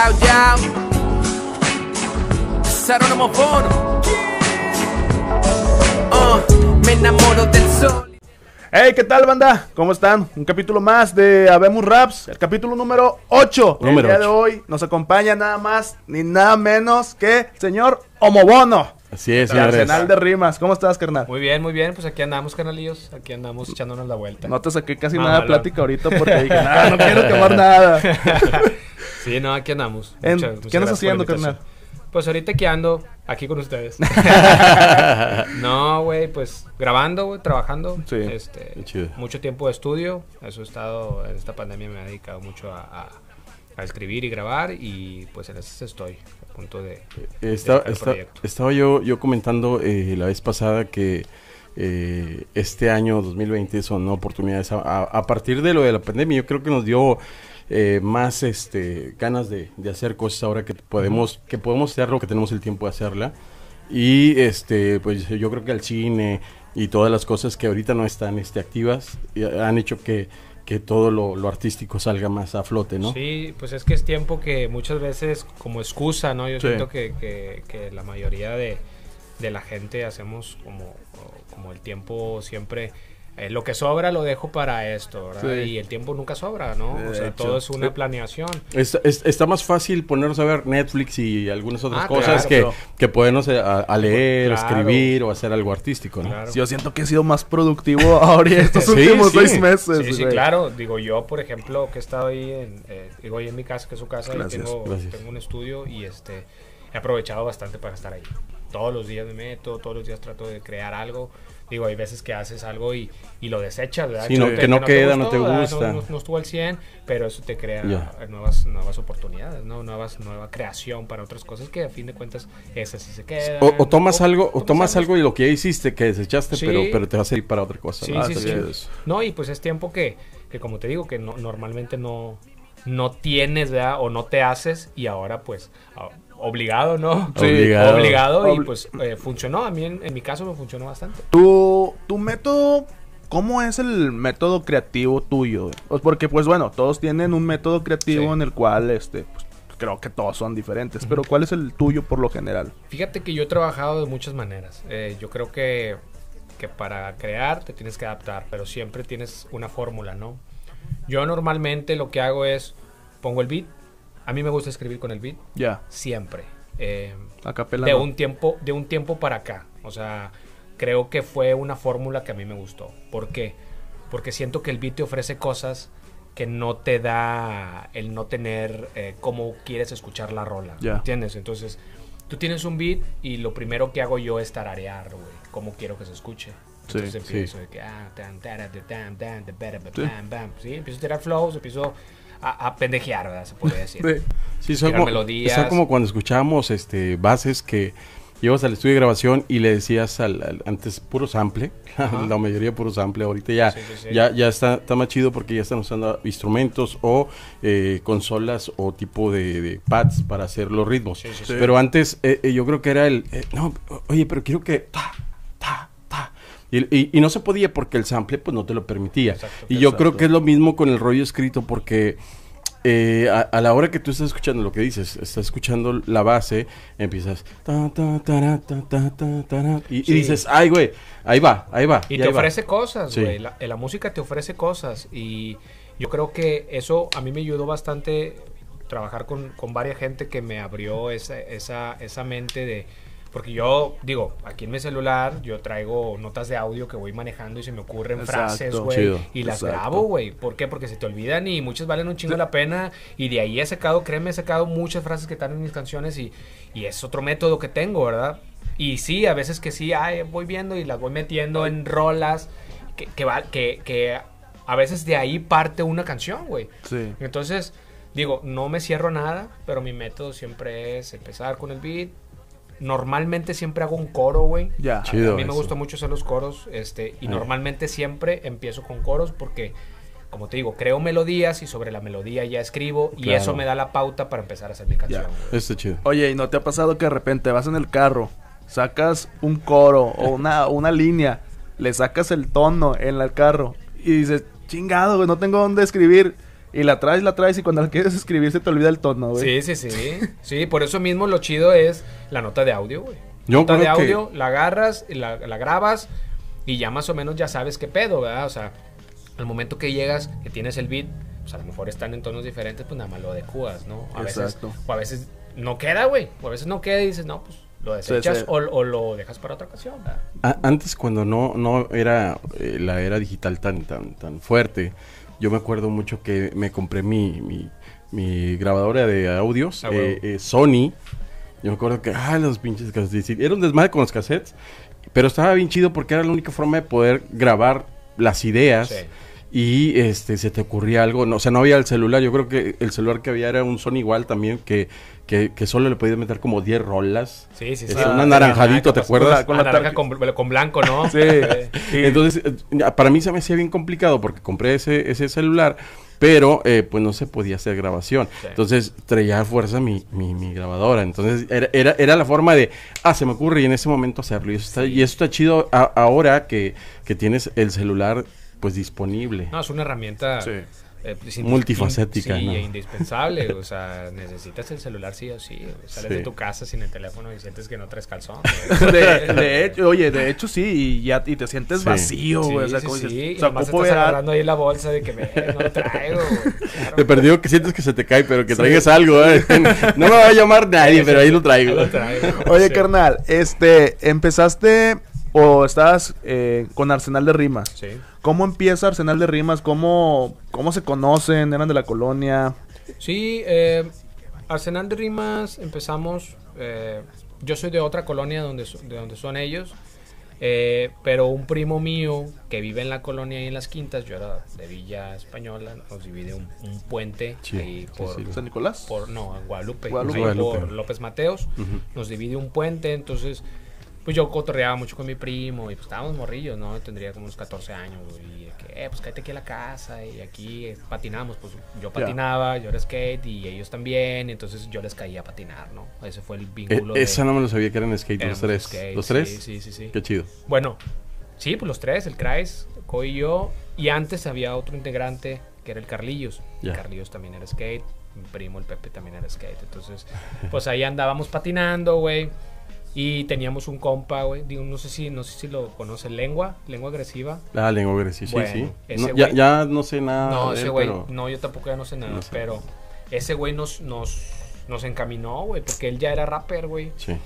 Yao, yao. Sarónimo. Uh, me enamoro del sol. Hey, ¿qué tal, banda? ¿Cómo están? Un capítulo más de Habemos Raps, el capítulo número 8. Número el día de hoy nos acompaña nada más ni nada menos que el señor Omobono. Así es, señores. Arsenal de Rimas. ¿Cómo estás, carnal? Muy bien, muy bien. Pues aquí andamos, canalillos. Aquí andamos echándonos la vuelta. No te saqué casi nada de plática ahorita porque dije, no, no quiero quemar nada. Sí, no, aquí andamos. En- Muchas- muchas ¿Qué andas haciendo, carnal? Pues ahorita aquí ando, aquí con ustedes. no, güey, pues grabando, güey, trabajando. Sí. Este, chido. mucho tiempo de estudio. Eso he estado, en esta pandemia me he dedicado mucho a, a- a escribir y grabar. Y pues en eso estoy, a punto de... Está- de está- proyecto. estaba yo, yo comentando eh, la vez pasada que eh, este año 2020 son oportunidades. A, a- a partir de lo de la pandemia, yo creo que nos dio eh, más este, ganas de, de hacer cosas ahora que podemos, que podemos hacerlo, que tenemos el tiempo de hacerla. Y este, pues yo creo que el cine y todas las cosas que ahorita no están este, activas y han hecho que, que todo lo, lo artístico salga más a flote, ¿no? Sí, pues es que es tiempo que muchas veces como excusa, ¿no? Yo Sí. siento que, que- que la mayoría de, de la gente hacemos como, como el tiempo siempre... eh, lo que sobra lo dejo para esto, ¿verdad? Sí. Y el tiempo nunca sobra, ¿no? De o sea, hecho. todo es una planeación. Es- es- está más fácil ponernos a ver Netflix y algunas otras Ah, cosas claro, que, pero- que ponernos a, a leer, Claro. escribir o hacer algo artístico, ¿no? Claro. Yo siento que he sido más productivo ahora estos Sí, últimos sí. seis meses. Sí, sí, claro. Digo, yo, por ejemplo, que he estado ahí en, eh, digo, ahí en mi casa, que es su casa, y tengo, gracias. tengo un estudio y este he aprovechado bastante para estar ahí. Todos los días me meto, todos los días trato de crear algo. Digo, hay veces que haces algo y, y lo desechas, ¿verdad? Sí, no- te- que no queda, no te ¿verdad? gusta. No, no estuvo al 100, pero eso te crea Ya. eh, nuevas, nuevas oportunidades, ¿no? Nuevas, nueva creación para otras cosas que a fin de cuentas esas sí se quedan. O, o tomas algo, o tomas algo y lo que ya hiciste que desechaste, Sí. pero, pero te va a servir para otra cosa. Sí, ¿no? sí, sí. No, y pues es tiempo que, que como te digo, que no, normalmente no, no tienes, ¿verdad? O no te haces y ahora pues obligado, ¿no? Sí. Obligado. Obligado y pues eh, funcionó. A mí en, en mi caso me funcionó bastante. Tu, tu método, ¿cómo es el método creativo tuyo? Pues porque, pues bueno, todos tienen un método creativo Sí. en el cual, este, pues, creo que todos son diferentes. Pero ¿cuál es el tuyo por lo general? Fíjate que yo he trabajado de muchas maneras. Eh, yo creo que, que para crear te tienes que adaptar, pero siempre tienes una fórmula, ¿no? Yo normalmente lo que hago es pongo el beat. A mí me gusta escribir con el beat, Ya, siempre. Eh, a capela. de no. un tiempo de un tiempo para acá o sea creo que fue una fórmula que a mí me gustó ¿por qué? porque siento que el beat te ofrece cosas que no te da el no tener eh, cómo quieres escuchar la rola Ya. ¿entiendes? entonces tú tienes un beat y lo primero que hago yo es tararear güey cómo quiero que se escuche entonces sí. empiezo de que ah, tan, tara, de, tan, tan, de, bera, Sí. bam, bam, ¿sí? empiezo a tirar flows empiezo a, a pendejear ¿verdad? se podría decir Sí. Son como, melodías. son como cuando escuchábamos este, bases que ibas al estudio de grabación y le decías al, al- antes puro sample, la mayoría puro sample, ahorita ya, Sí, sí, sí. ya, ya está, está más chido porque ya están usando instrumentos o eh, consolas o tipo de, de pads para hacer los ritmos. Pero antes eh, eh, yo creo que era el, eh, no, oye, pero quiero que... Ta, ta, ta. Y, y- y no se podía porque el sample pues no te lo permitía. Exacto. y yo creo Exacto. que es lo mismo con el rollo escrito porque eh, a, a la hora que tú estás escuchando lo que dices, estás escuchando la base, empiezas ta, ta, ta, y, y Sí. dices, ay güey, ahí va, ahí va. Y y te ahí va". ofrece cosas, Sí. güey. La, la música te ofrece cosas. Y yo creo que eso a mí me ayudó bastante trabajar con, con varias gente que me abrió esa, esa, esa mente de... Porque yo, digo, aquí en mi celular yo traigo notas de audio que voy manejando y se me ocurren Exacto. frases, güey. Y las Exacto. grabo, güey. ¿Por qué? Porque se te olvidan y muchas valen un chingo la pena. Y de ahí he sacado, créeme, he sacado muchas frases que están en mis canciones y, y es otro método que tengo, ¿verdad? Y sí, a veces que sí, ay, voy viendo y las voy metiendo en rolas que, que, va- que, que a veces de ahí parte una canción, güey. Sí. Entonces, digo, no me cierro nada, pero mi método siempre es empezar con el beat. Normalmente siempre hago un coro, güey. Ya. Chido a mí me eso. gusta mucho hacer los coros, este, y normalmente siempre empiezo con coros porque, como te digo, creo melodías y sobre la melodía ya escribo y eso me da la pauta para empezar a hacer mi canción. Está chido. Oye, ¿y no te ha pasado que de repente vas en el carro, sacas un coro o una, una línea, le sacas el tono en el carro y dices, chingado, güey, no tengo dónde escribir? Y la traes, la traes y cuando la quieres escribir se te olvida el tono, güey. Sí, sí, sí. Sí, por eso mismo lo chido es la nota de audio, güey. Yo nota de que- audio, la agarras, y la, la grabas y ya más o menos ya sabes qué pedo, ¿verdad? O sea, al momento que llegas, que tienes el beat, pues a lo mejor están en tonos diferentes, pues nada más lo adecuas, ¿no? A Exacto. veces, o a veces no queda, güey. O a veces no queda y dices, no, pues lo desechas sí. O, o lo dejas para otra ocasión, antes cuando no, no era eh, la era digital tan, tan, tan fuerte, yo me acuerdo mucho que me compré mi, mi, mi grabadora de audios, Ah, eh, eh, Sony. Yo me acuerdo que, ah, los pinches cassettes. Era un desmadre con los cassettes, pero estaba bien chido porque era la única forma de poder grabar las ideas. Sí. Y este se te ocurría algo, no, o sea, no había el celular. Yo creo que el celular que había era un Sony igual también, que, que, que solo le podías meter como 10 rolas. Sí, sí, sí. Este, Ah, un anaranjadito, ¿te capaz- acuerdas? Con Con, la naranja tarje- con, con blanco, ¿no? Sí. Entonces, eh, para mí se me hacía bien complicado porque compré ese, ese celular, pero eh, pues no se podía hacer grabación. Sí. Entonces traía a fuerza mi, mi, mi grabadora. Entonces era, era, era la forma de, ah, se me ocurre y en ese momento hacerlo. Y eso está, y eso está chido a- ahora que, que tienes el celular pues disponible. No, es una herramienta Sí. eh, pues, Multifacética, Sí, ¿no? e indispensable. O sea, necesitas el celular sí o sí. Sales Sí. de tu casa sin el teléfono y sientes que no traes calzón. De, de hecho, oye, de hecho sí, y ya y te sientes Sí. vacío, Sí, güey. o sea, sí, como dices, Y o sea, estás ver agarrando ahí la bolsa de que "Ve, no lo traigo. güey". Claro. Te perdió que sientes que se te cae, pero que traigas algo. ¿eh? no me va a llamar nadie, pero ahí lo traigo. Ahí lo traigo. Oye, Sí. carnal, este, empezaste o estabas eh, con Arsenal de Rimas. Sí. ¿Cómo empieza Arsenal de Rimas? ¿Cómo, ¿Cómo se conocen? ¿Eran de la colonia? Sí, eh, Arsenal de Rimas empezamos. eh, yo soy de otra colonia donde, de donde son ellos. eh, pero un primo mío que vive en la colonia y en las quintas, yo era de Villa Española, nos divide un, un puente Sí, ahí por, sí. ¿San Nicolás? por no, en Guadalupe, Guadalupe. ahí Guadalupe. por López Mateos, nos divide un puente, entonces pues yo cotorreaba mucho con mi primo y pues estábamos morrillos, ¿no? Tendría como unos 14 años, güey, y de que, eh, pues cállate aquí a la casa y aquí eh, patinamos, pues yo patinaba, yo era skate y ellos también, entonces yo les caía a patinar, ¿no? Ese fue el Eh, vínculo. de- esa no me lo sabía que eran skate los tres. skate, ¿Los tres? Sí, sí, sí. Qué chido. Bueno, sí, pues los tres, el Kreis, Co y yo. Y antes había otro integrante que era el Carlillos. El Carlillos también era skate. Mi primo, el Pepe, también era skate. Entonces, pues ahí andábamos patinando, güey. Y teníamos un compa, güey. Digo, no sé si, no sé si lo conoce, Lengua, Lengua Agresiva. Ah, lengua agresiva, sí, Bueno, sí. No, ya, ya no sé nada. no, ese güey, pero- no, yo tampoco ya no sé nada. No sé. Pero ese güey nos, nos, nos encaminó, güey, porque él ya era rapper, güey. Sí.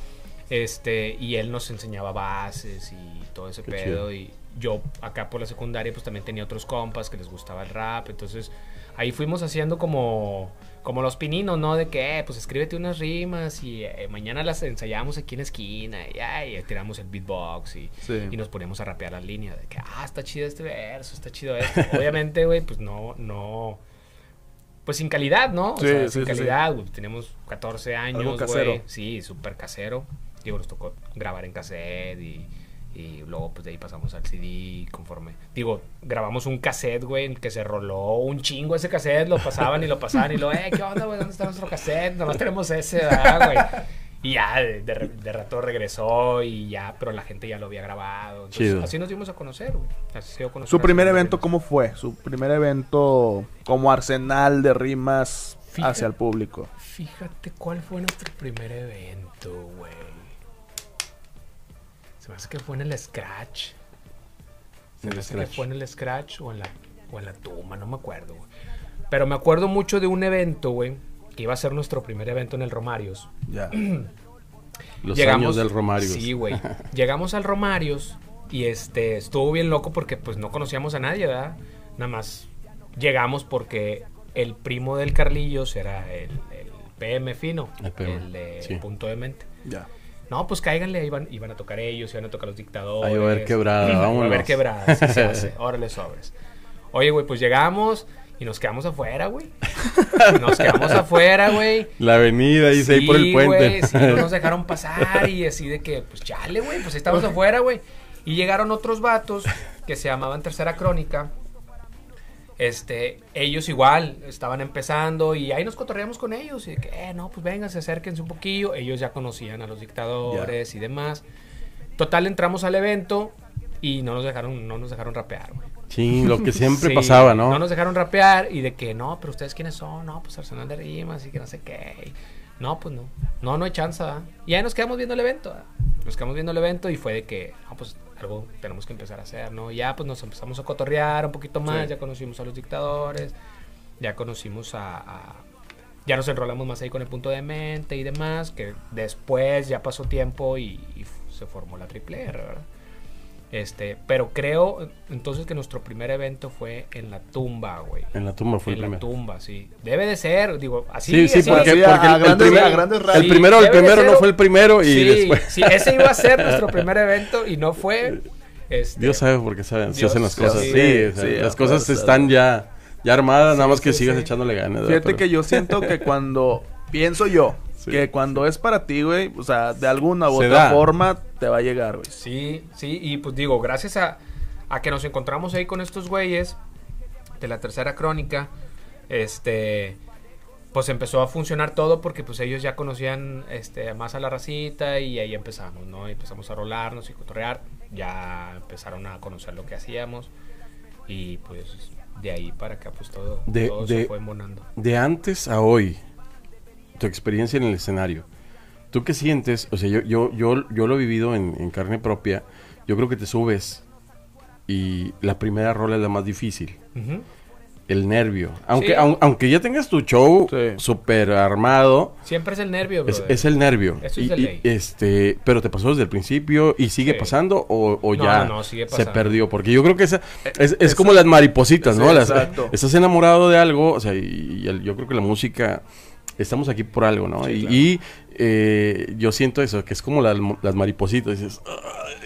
Este, y él nos enseñaba bases y todo ese Qué pedo. chido. Y yo acá por la secundaria, pues también tenía otros compas que les gustaba el rap. Entonces, ahí fuimos haciendo como, como los pininos, ¿no? De que, eh, pues escríbete unas rimas y eh, mañana las ensayamos aquí en esquina. Y, ay, tiramos el beatbox y, Sí. y nos poníamos a rapear las líneas. De que, ah, está chido este verso, está chido esto. Obviamente, güey, pues no, no. Pues sin calidad, ¿no? O Sí, sea, sí, sin calidad, güey. Tenemos 14 años, güey. Sí, súper casero. Digo, nos tocó grabar en cassette y, y luego pues de ahí pasamos al CD conforme. Digo, grabamos un cassette, güey, en que se roló un chingo ese cassette, lo pasaban y lo pasaban y lo, eh, ¿qué onda, güey? ¿Dónde está nuestro cassette? Nomás tenemos ese, ¿verdad, güey? Y ya, de, de, de rato regresó y ya, pero la gente ya lo había grabado. Entonces, Chido. así nos dimos a conocer, güey. Así se dio a conocer ¿Su primer evento cómo fue? ¿Su primer evento como Arsenal de Rimas Fíjate. hacia el público? Fíjate cuál fue nuestro primer evento, güey. Se me hace que fue en el Scratch. Se En me el hace que Scratch. fue en el Scratch o en la, o en la Tuma, no me acuerdo, güey. Pero me acuerdo mucho de un evento, güey, que iba a ser nuestro primer evento en el Romarios. Ya. Los años del Romario. Sí, güey. Llegamos al Romarios y este estuvo bien loco porque pues no conocíamos a nadie, ¿verdad? Nada más llegamos porque el primo del Carlillos era el, el PM fino, El PM, el de sí. punto de mente. Ya. No, pues cáiganle, iban, iban a tocar ellos, iban a tocar los dictadores. Ahí va a haber quebrada, Va a vámonos. haber quebrada, sí se hace. Órale, sobres. Oye, güey, pues llegamos y nos quedamos afuera, güey. Nos quedamos afuera, güey. La avenida ahí, ahí por el puente. güey, sí, no nos dejaron pasar y así de que, pues chale, güey, pues ahí estamos afuera, güey. Y llegaron otros vatos que se llamaban Tercera Crónica. Este, ellos igual estaban empezando y ahí nos cotorreamos con ellos. Y de que, eh, no, pues vengan, se acérquense un poquillo. Ellos ya conocían a los dictadores y demás. Total, entramos al evento y no nos dejaron, no nos dejaron rapear, güey. Sí, lo que siempre Sí, pasaba, ¿no? No nos dejaron rapear y de que, no, pero ustedes quiénes son, no, pues Arsenal de Rimas y que no sé qué. No, pues no, no, no hay chance, ¿verdad? Y ahí nos quedamos viendo el evento, ¿verdad? Nos quedamos viendo el evento y fue de que, no, pues algo tenemos que empezar a hacer, ¿no? Y ya pues nos empezamos a cotorrear un poquito más, Sí. ya conocimos a los dictadores, ya conocimos a, a- ya nos enrolamos más ahí con el punto de mente y demás, que después ya pasó tiempo y, y se formó la triple R, ¿verdad? Este, pero creo entonces que nuestro primer evento fue en la tumba, güey. En la tumba fue En el la primero. tumba, sí. Debe de ser, digo, así. Sí, sí, así. porque, Sí, a- porque a el, grandes- primer- a grandes el primero, el primero no fue el primero y sí, después. sí, ese iba a ser nuestro primer evento y no fue. Este, Dios sabe por qué saben, se Dios hacen las cosas. Sí, Sí, las cosas están ya, ya armadas, nada más que sí, sigas sí. echándole ganas. Fíjate Pero- que yo siento que cuando pienso yo Sí. que cuando es para ti, güey, o sea, de alguna u Se otra da. forma te va a llegar, güey. Sí, sí, y pues digo, gracias a, a que nos encontramos ahí con estos güeyes de la tercera crónica, este, pues empezó a funcionar todo porque pues ellos ya conocían este, más a la racita y ahí empezamos, ¿no? Y empezamos a rolarnos y cotorrear, ya empezaron a conocer lo que hacíamos y pues de ahí para acá pues todo, De- todo de- se fue monando. de antes a hoy, tu experiencia en el escenario, ¿tú qué sientes? O sea, yo, yo, yo, yo lo he vivido en, en carne propia. Yo creo que te subes y la primera rola es la más difícil. Ujú. El nervio. Aunque, Sí. aun- aunque ya tengas tu show Sí. súper armado, Siempre es el nervio, es, es el nervio. Eso Y- es de y, ley. este, pero te pasó desde el principio y sigue Sí. pasando o, o No, ya no, sigue se perdió. Porque yo creo que esa es, es eso- como las maripositas, ¿no? Sí, Las- exacto. estás enamorado de algo, o sea, y, y el- yo creo que la música, estamos aquí por algo, ¿no? Sí, y claro. y, eh, yo siento eso, que es como las, las maripositas. Dices.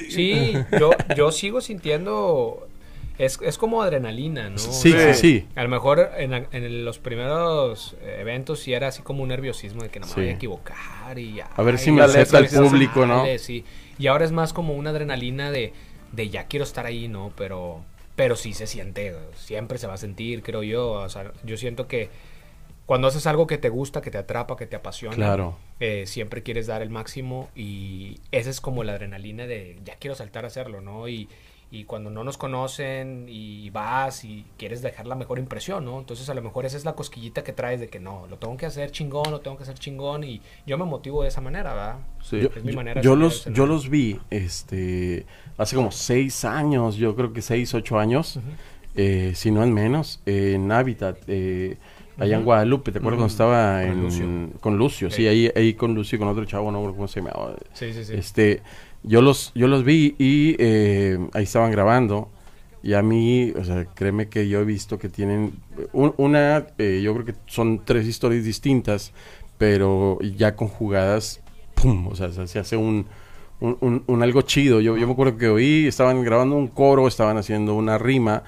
Sí, yo, yo sigo sintiendo. Es, es como adrenalina, ¿no? sí, O sea, sí, sí. A lo mejor en, en los primeros eventos sí era así como un nerviosismo de que no me Sí. voy a equivocar y A ver si me acepta el público, ¿no? Sí. Y ahora es más como una adrenalina de, de ya quiero estar ahí, ¿no? Pero, pero sí se siente, siempre se va a sentir, creo yo. O sea, yo siento que cuando haces algo que te gusta, que te atrapa, que te apasiona, Claro. eh, siempre quieres dar el máximo y esa es como la adrenalina de ya quiero saltar a hacerlo, ¿no? Y, y cuando no nos conocen y vas y quieres dejar la mejor impresión, ¿no? Entonces a lo mejor esa es la cosquillita que traes de que no, lo tengo que hacer chingón, lo tengo que hacer chingón y yo me motivo de esa manera, ¿verdad? Sí. Yo, Es mi yo- manera de yo salir los, al yo los vi este, hace como seis años, yo creo que seis, ocho años, eh, si no en menos, en Habitat, eh, allá en. Guadalupe, ¿te acuerdas cuando estaba Con en, Lucio. con Lucio? Sí, ahí, ahí con Lucio y con otro chavo, no cómo se llamaba. Sí, sí, sí. Este, yo los, yo los vi y eh, ahí estaban grabando. Y a mí, o sea, créeme que yo he visto que tienen un- una, eh, yo creo que son tres historias distintas, pero ya conjugadas, ¡pum! O sea, se, se hace un, un, un- un algo chido. Yo, yo me acuerdo que oí, estaban grabando un coro, estaban haciendo una rima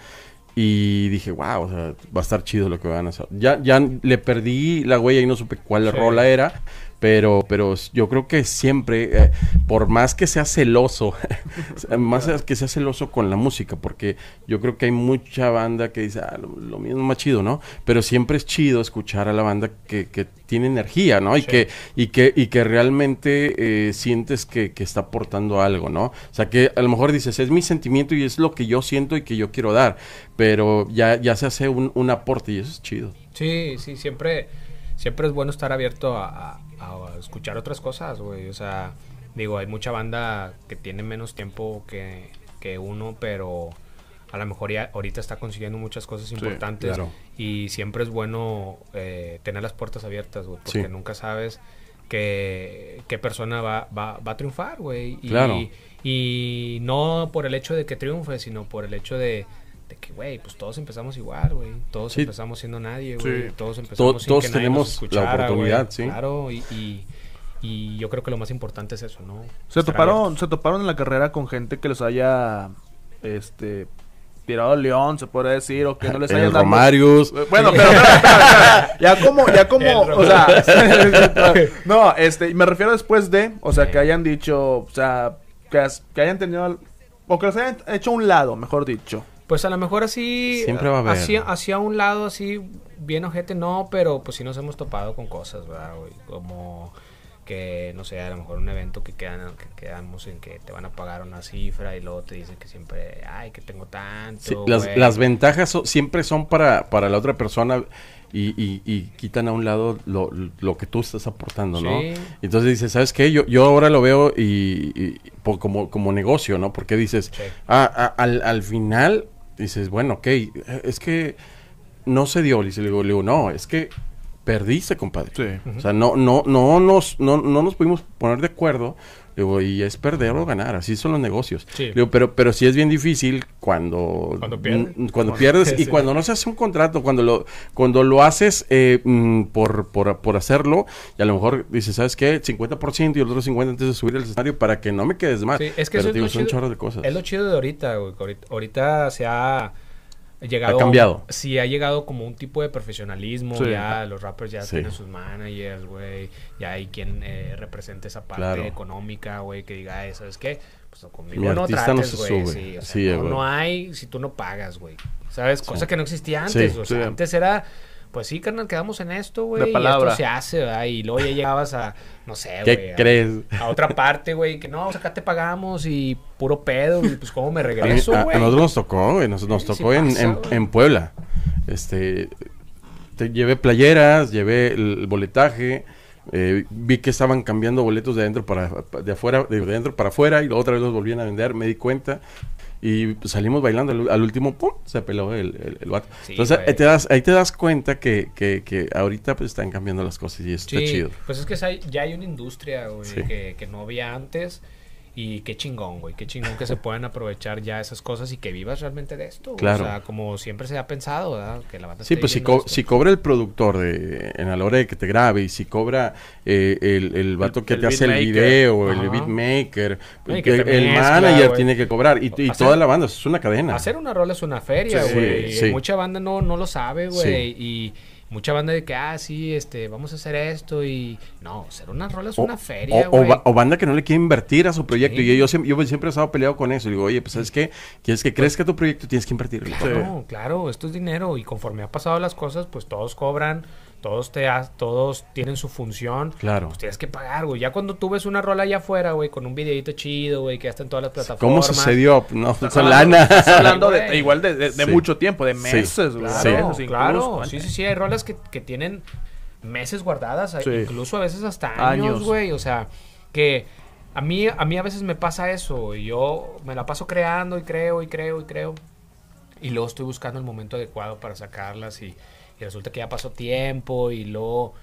y dije, wow, o sea, va a estar chido lo que van a hacer. Ya, ya le perdí la huella y no supe cuál Sí. rola era, pero, pero yo creo que siempre, eh, por más que sea celoso, más que sea celoso con la música, porque yo creo que hay mucha banda que dice, ah, lo, lo mío es más chido, ¿no? Pero siempre es chido escuchar a la banda que, que tiene energía, ¿no? Y, Sí. que, y, que, y que realmente eh, sientes que, que está aportando algo, ¿no? O sea, que a lo mejor dices, es mi sentimiento y es lo que yo siento y que yo quiero dar, pero ya, ya se hace un, un aporte y eso es chido. Sí, sí, siempre, siempre es bueno estar abierto a, a- a escuchar otras cosas, güey. O sea, digo, hay mucha banda que tiene menos tiempo que, que uno, pero a lo mejor ya ahorita está consiguiendo muchas cosas importantes. claro. Y siempre es bueno eh, tener las puertas abiertas, güey, porque Sí. nunca sabes qué persona va, va, va a triunfar, güey. Y, Claro. y no por el hecho de que triunfe, sino por el hecho de, de que, güey, pues todos empezamos igual, güey. Todos Sí. empezamos siendo nadie, güey. Sí. Todos empezamos To- sin todos que nadie tenemos nos la oportunidad, güey. sí. Claro, y, y, y yo creo que lo más importante es eso, ¿no? Se Estar toparon, abiertos. se toparon en la carrera con gente que los haya este tirado al león, se puede decir, o que no les haya El Romarius. Bueno, pero espera, espera, espera. ya como, ya como, o sea, no, este, me refiero después de, o sea, que hayan dicho, o sea, que, as- que hayan tenido, o que los hayan hecho a un lado, mejor dicho. Pues a lo mejor así. Siempre va a haber. Hacia, hacia un lado, así, bien ojete, no, pero pues sí nos hemos topado con cosas, ¿verdad, güey? Como que no sé, a lo mejor un evento que quedan que quedamos en que te van a pagar una cifra y luego te dicen que siempre, ay, que tengo tanto. Sí, las, güey". las ventajas so- siempre son para, para la otra persona y, y- y quitan a un lado lo, lo que tú estás aportando, ¿no? Sí. Entonces dices, ¿sabes qué? Yo, yo ahora lo veo y, y por- como, como negocio, ¿no? Porque dices, Sí. ah, ah, al, al final dices, bueno, ok, eh, es que no se dio. Le dice- le digo, le digo, no, es que perdiste, compadre. Sí. O sea, no, no, no nos, no, no nos pudimos poner de acuerdo. Le Digo, y es perder o ganar, así son los negocios. Sí. Le digo, pero, pero sí es bien difícil cuando, Cuando pierdes. cuando pierdes y cuando no se hace un contrato, cuando lo, cuando lo haces eh, mm, por, por, por hacerlo, y a lo mejor dices, ¿sabes qué? 50% y el otro 50% antes de subir al escenario para que no me quedes mal. Sí, es que pero eso es digo, lo son chido- chorros de cosas. Es lo chido de ahorita, güey. ahorita, ahorita se ha llegado. Ha cambiado. Sí, ha llegado como un tipo de profesionalismo. Sí. Ya los rappers ya Sí. tienen sus managers, güey. Ya hay quien eh, represente esa parte Claro. económica, güey. Que diga, "Ay, ¿sabes qué? Pues conmigo Mi no no trates, güey. sube. Sí, o sea, no, no hay si tú no pagas, güey. ¿Sabes? Cosa que no existía antes. o sea, antes era. Pues sí, carnal, quedamos en esto, güey. Y esto se hace, ¿verdad? Y luego ya llegabas a, no sé, ¿Qué güey. a- crees? a otra parte, güey, que no, o sea, acá te pagamos y puro pedo, y pues cómo me regreso, a- a güey. nosotros nos tocó, güey, nos, nos tocó en, pasa, en- güey. en Puebla. Este, te llevé playeras, llevé el, el boletaje, eh, vi que estaban cambiando boletos de adentro para, de afuera, de adentro para afuera y luego otra vez los volvían a vender, me di cuenta. Y salimos bailando, al, al último, ¡pum! se peló el, el, el vato. Sí, Entonces ahí te, das, ahí te das cuenta que, que, que ahorita pues están cambiando las cosas y eso Sí, está chido. pues es que ya hay una industria, güey, Sí. que, que no había antes. Y qué chingón, güey, qué chingón que se puedan aprovechar ya esas cosas y que vivas realmente de esto. Claro. O sea, como siempre se ha pensado, ¿verdad? Que la banda Sí, pues si, co- esto. si cobra el productor de, en a la hora de que te grabe y si cobra eh, el, el vato que el te hace el beatmaker. video, el Ajá. beatmaker, Ay, que que te el manager tiene que cobrar y, y Hacer- toda la banda, es una cadena. Hacer una rola es una feria, Sí, güey. sí. Mucha banda no, no lo sabe, güey. Sí. Y mucha banda de que, ah, sí, este, vamos a hacer esto y... No, hacer una rola es O- una feria, o, o banda que no le quiere invertir a su proyecto. Sí. Y yo, siempre, yo siempre he estado peleado con eso. Digo, oye, pues ¿sabes qué? ¿Quieres que crezca tu proyecto? Tienes que invertir. Claro, claro, esto es dinero y conforme ha pasado las cosas, pues todos cobran, todos te ha- todos tienen su función. Claro. Pues tienes que pagar, güey. Ya cuando tú ves una rola allá afuera, güey, con un videito chido, güey, que ya está en todas las plataformas. ¿Cómo sucedió? No, Estás con hablando- lana. Estás hablando de, igual de, de- de Sí. mucho tiempo, de Sí. meses, güey. Sí. Claro, meses claro. Sí, sí, sí, hay rolas que, que tienen meses guardadas, hay- Sí. incluso a veces hasta años, Años. güey. O sea, que a mí, a mí a veces me pasa eso. Y yo me la paso creando y creo y creo y creo. Y luego estoy buscando el momento adecuado para sacarlas y, y resulta que ya pasó tiempo y luego...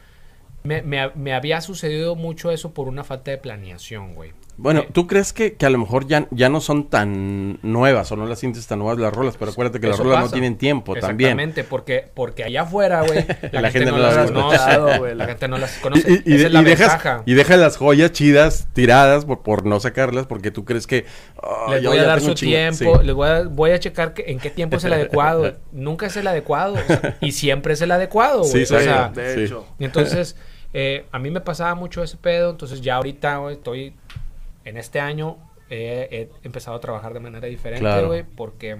Me, me, me había sucedido mucho eso por una falta de planeación, güey. Bueno, Eh, ¿tú crees que, que a lo mejor ya, ya no son tan nuevas o no las sientes tan nuevas las rolas? Pero acuérdate que las rolas no tienen tiempo también. Exactamente, porque, porque allá afuera, güey, la, La gente, gente no no las las conoce, escuchado, güey. la gente no las Y, conoce. y- y Esa de- es la y dejas, y las joyas chidas tiradas por, por no sacarlas porque tú crees que... "Ah, Les voy a ya dar su un chingo". tiempo, Sí. les voy a, voy a checar que- en qué tiempo es el adecuado. Nunca es el adecuado. o sea, y siempre es el adecuado, güey. sí, o sea, de hecho. y entonces, eh, a mí me pasaba mucho ese pedo. Entonces, ya ahorita, estoy en este año, eh, he empezado a trabajar de manera diferente, Claro. güey, porque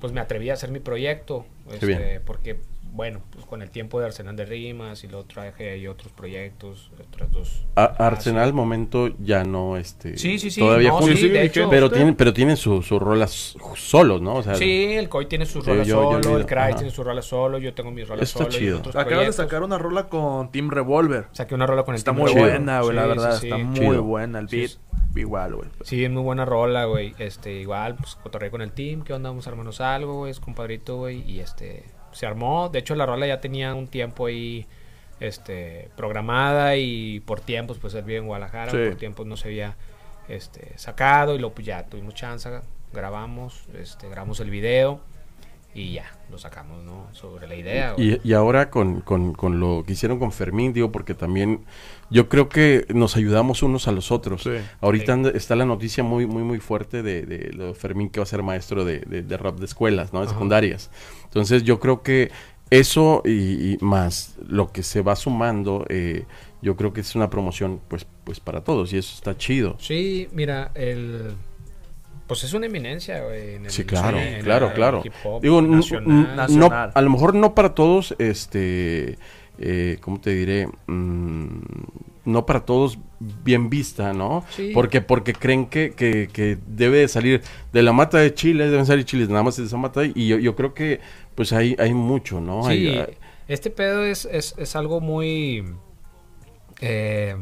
pues me atreví a hacer mi proyecto. este, porque, bueno, pues con el tiempo de Arsenal de Rimas y luego traje ahí otros proyectos, otras dos. A- Arsenal al momento ya no, este... Sí, sí, sí. Todavía no, juntos, sí, de hecho, pero usted. tienen, pero tienen sus su rolas solos, ¿no? O sea, Sí, el Coy tiene sus rolas yo- yo solo, el Cry tiene sus rolas solo, yo tengo mis rolas Está solo. y chido. otros Acabas de sacar una rola con Team Revolver. Saqué una rola con el Está Team muy Chido. Buena, güey, la verdad. sí, Está muy Chido. buena. El Sí, beat, igual, güey. Sí, es muy buena rola, güey. Este, igual, pues cotorré con el team, ¿qué onda? Vamos a armarnos algo, güey, es compadrito, güey. Y este, se armó. De hecho, la rola ya tenía un tiempo ahí, este, programada y por tiempos, pues él vive en Guadalajara, Sí. por tiempos no se había, este, sacado y luego pues ya tuvimos chance, grabamos, este, grabamos el video y ya, lo sacamos, ¿no? Sobre la idea. Y, y ahora con, con, con lo que hicieron con Fermín, digo, porque también yo creo que nos ayudamos unos a los otros. Sí. Ahorita Sí. anda- está la noticia muy, muy, muy fuerte de, de Fermín que va a ser maestro de, de, de rap de escuelas, ¿no? De secundarias. Entonces yo creo que eso y, y más lo que se va sumando, eh, yo creo que es una promoción pues, pues para todos y eso está chido. Sí, mira, el... Pues es una eminencia, güey. en el- Sí, claro, en el- claro, el claro. hip hop Digo, nacional. no, a lo mejor no para todos, este, eh, ¿cómo te diré? Mm, no para todos bien vista, ¿no? Sí. Porque porque creen que, que, que debe de salir de la mata de Chile, deben salir chiles nada más de esa mata y yo, yo creo que pues hay, hay mucho, ¿no? Sí, Hay- hay- este pedo es, es, es algo muy. eh,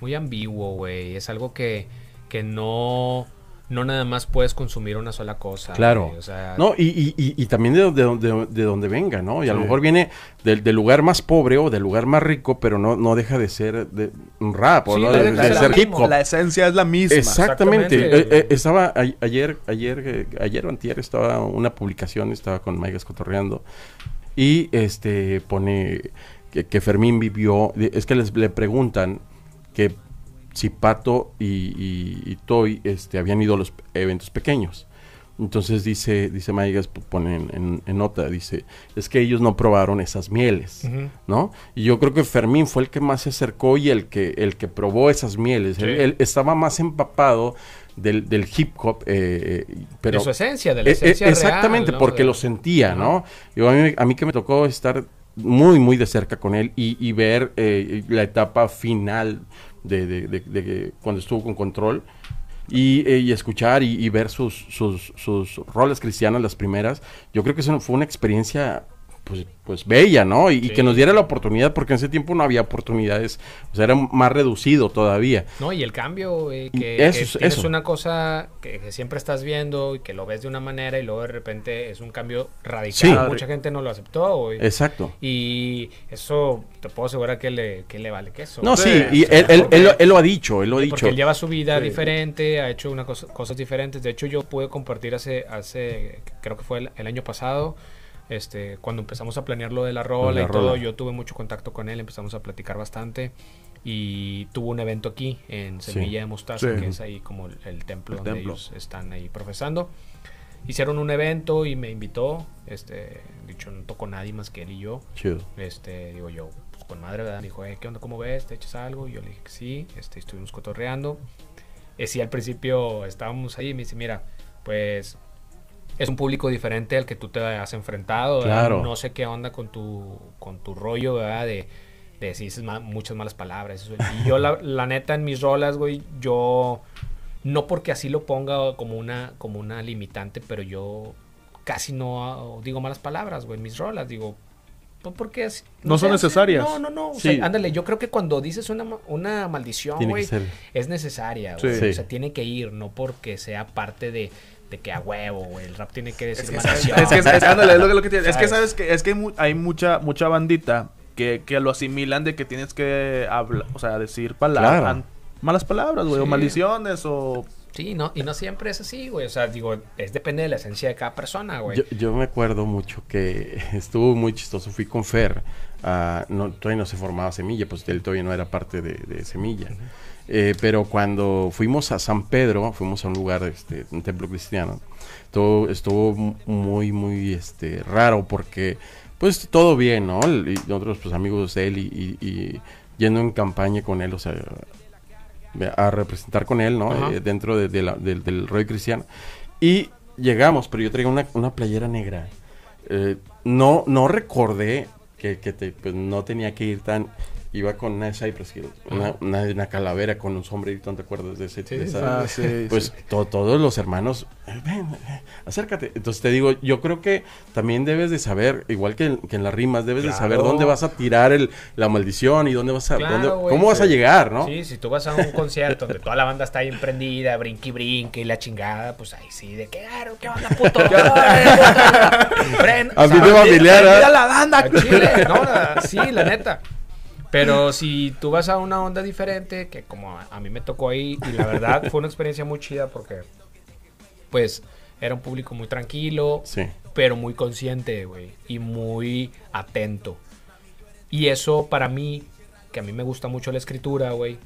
muy ambiguo, güey. Es algo que, que no. No nada más puedes consumir una sola cosa. Claro. güey, O sea, No, y, y, y, y también de, de, de- de donde venga, ¿no? Y a lo mejor viene del, del lugar más pobre o del lugar más rico, pero no, no deja de ser de, un rap o Sí, no no de, deja de de ser hip hop. La esencia es la misma. Exactamente. Exactamente. Eh, eh, estaba a- ayer, ayer, eh, ayer o antier estaba una publicación, estaba con Maigas cotorreando y este pone que, que Fermín vivió, es que les le preguntan que si Pato y, y, y Toy este, habían ido a los eventos pequeños. Entonces dice, dice Maigas, pone en, en- en nota, dice, es que ellos no probaron esas mieles, Ujú. ¿no? Y yo creo que Fermín fue el que más se acercó y el que, el que probó esas mieles. Sí. Él, él estaba más empapado del, del hip hop, eh, eh, pero... de su esencia, de la Eh, eh, esencia exactamente, real, ¿no? porque De- lo sentía. ¿no? Yo, a, mí, a mí que me tocó estar muy, muy de cerca con él y, y ver eh, la etapa final de, de- cuando estuvo con control y, eh, escuchar y, ver sus, sus, sus roles cristianas, las primeras, yo creo que eso fue una experiencia pues, pues bella, ¿no? Y, que nos diera la oportunidad, porque en ese tiempo no había oportunidades, o sea, era más reducido todavía. No, y el cambio, eh, que, eso que es- tienes eso. una cosa que, que siempre estás viendo y que lo ves de una manera y luego de repente es un cambio radical. Sí. Mucha gente no lo aceptó. Exacto. Y eso te puedo asegurar que le, que le vale queso. No, Sí, sí, y él, él- porque- él lo- él lo ha dicho, él lo ha Sí, dicho. Porque él lleva su vida Sí. diferente, ha hecho una cosa- cosas diferentes. De hecho, yo pude compartir hace, hace creo que fue el, el año pasado, este, cuando empezamos a planear lo de la rola la y todo, rola. yo tuve mucho contacto con él, empezamos a platicar bastante. Y tuvo un evento aquí en Sí. Semilla de Mostaza, Sí. que es ahí como el, el templo El donde templo. ellos están ahí profesando. Hicieron un evento y me invitó. Este, dicho, no tocó nadie más que él y yo. Chido. Este, digo yo, pues con madre, ¿verdad? Me dijo, eh, ¿qué onda? ¿Cómo ves? ¿Te echas algo? Y yo le dije que sí, este, estuvimos cotorreando. Eh, sí, al principio estábamos ahí y me dice, mira, pues es un público diferente al que tú te has enfrentado. Claro. No sé qué onda con tu, con tu rollo, ¿verdad? De, de ma- muchas malas palabras. eso. Y yo, la, la neta, en mis rolas, güey, yo... No porque así lo ponga como una, como una limitante, pero yo casi no ah, digo malas palabras, güey, en mis rolas. Digo, pues porque así- No son necesarias. No, no, no. O Sí. sea, ándale, yo creo que cuando dices una, una maldición, Tiene güey, es necesaria, güey. Sí. O sea, tiene que ir, no porque sea parte de, de que a huevo, güey. El rap tiene que decir Es que, maldición. es, que, es, ándale, es lo que, lo que tiene. Es que ¿Sabes? que es que hay, mu- hay mucha mucha bandita que, que lo asimilan de que tienes que hablar, o sea, decir palabras, Claro. malas palabras, güey, o maldiciones o Sí, no, y no siempre es así, güey. O sea, digo, es depende de la esencia de cada persona, güey. Yo, yo me acuerdo mucho que estuvo muy chistoso. Fui con Fer. ah, no, todavía no se formaba Semilla, pues él todavía no era parte de, de Semilla. Eh, pero cuando fuimos a San Pedro, fuimos a un lugar, este, un templo cristiano, todo estuvo mu- muy, muy este, raro porque, pues todo bien, ¿no? Y nosotros, pues amigos de él y, y- y yendo en campaña con él, o sea, a representar con él, ¿no? Eh, dentro de- de la- del, del rollo cristiano. Y llegamos, pero yo traía una, una playera negra. Eh, no, no recordé que, que te- pues, no tenía que ir tan... Iba con una Cypress Hill, una, una, una calavera con un sombrerito, ¿no te acuerdas de ese? de esa- Ah, sí, pues sí. to- todos los hermanos, "Eh, ven, eh, acércate. Entonces te digo, yo creo que también debes de saber, igual que en, que en las rimas, debes de saber dónde vas a tirar el, la maldición y dónde vas a, Claro, dónde- güey, cómo vas a sí. llegar, ¿no? Sí, si tú vas a un concierto donde toda la banda está bien prendida, brinque y brinque y la chingada, pues ahí sí, de "Ah, ¿qué onda, puto? Fren- o sea, Ambiente familiar, ¿eh? La banda. Chile, no, la- sí, la neta. Pero si tú vas a una onda diferente, que como a, a mí me tocó ahí, y la verdad fue una experiencia muy chida porque, pues, era un público muy tranquilo, Sí. pero muy consciente, güey, y muy atento. Y eso para mí, que a mí me gusta mucho la escritura, güey,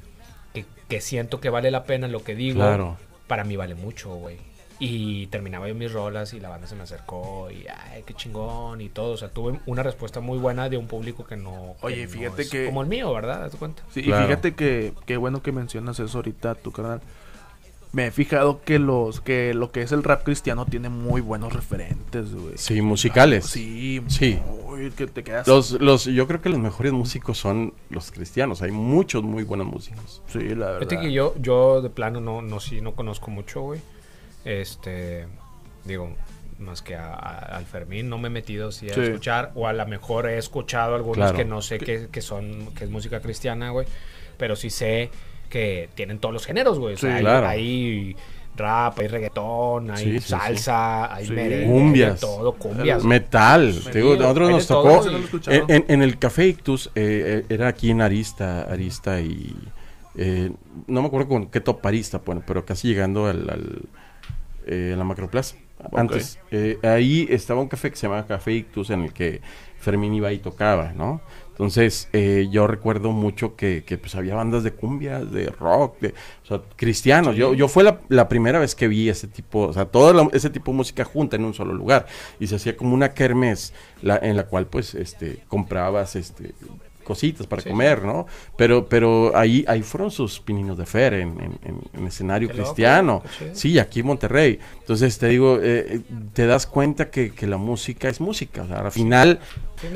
que, que siento que vale la pena lo que digo, Claro. para mí vale mucho, güey. Y terminaba yo mis rolas y la banda se me acercó y, ay, qué chingón y todo. O sea, tuve una respuesta muy buena de un público que no... que Oye, no fíjate es que- Como el mío, ¿verdad? ¿Te cuenta? Sí, Claro. y fíjate que qué bueno que mencionas eso ahorita, tu canal. me he fijado que los que lo que es el rap cristiano tiene muy buenos referentes, güey. Sí, musicales. Sí, Sí. muy- que te quedas. Los, los, yo creo que los mejores músicos son los cristianos. Hay muchos muy buenos músicos. Sí, la verdad. Fíjate que yo, yo de plano no, no, sí, no conozco mucho, güey. Este, digo, más que a, a- al Fermín, no me he metido así a Sí. escuchar, o a lo mejor he escuchado algunos Claro. que no sé que, que son, que es música cristiana, güey. Pero sí sé que tienen todos los géneros, güey. O sea, Sí, hay, rap, hay reggaetón, hay Sí, sí, sí. salsa, hay Sí. merengue, Cumbias. todo, cumbias. Metal. Te digo, Sí, nosotros nos tocó. sí. En, en- en el Café Ictus, eh, eh, era aquí en Arista, Arista y. eh, no me acuerdo con qué top Arista, bueno, pero casi llegando al, al, eh, a la Macroplaza. Antes, eh, ahí estaba un café que se llamaba Café Ictus en el que Fermín iba y tocaba, ¿no? Entonces, eh, yo recuerdo mucho que, que, pues había bandas de cumbia, de rock, de, o sea, cristianos. Yo, yo fue la, la primera vez que vi ese tipo, o sea, todo la- ese tipo de música junta en un solo lugar. Y se hacía como una kermés la, en la cual, pues, este, comprabas, este, cositas para Sí, comer, ¿no? Pero, pero ahí, ahí fueron sus pininos de fer en, en- en- en escenario loco, cristiano. Sí, aquí en Monterrey. Entonces te digo, eh, eh, te das cuenta que, que la música es música. O sea, al final,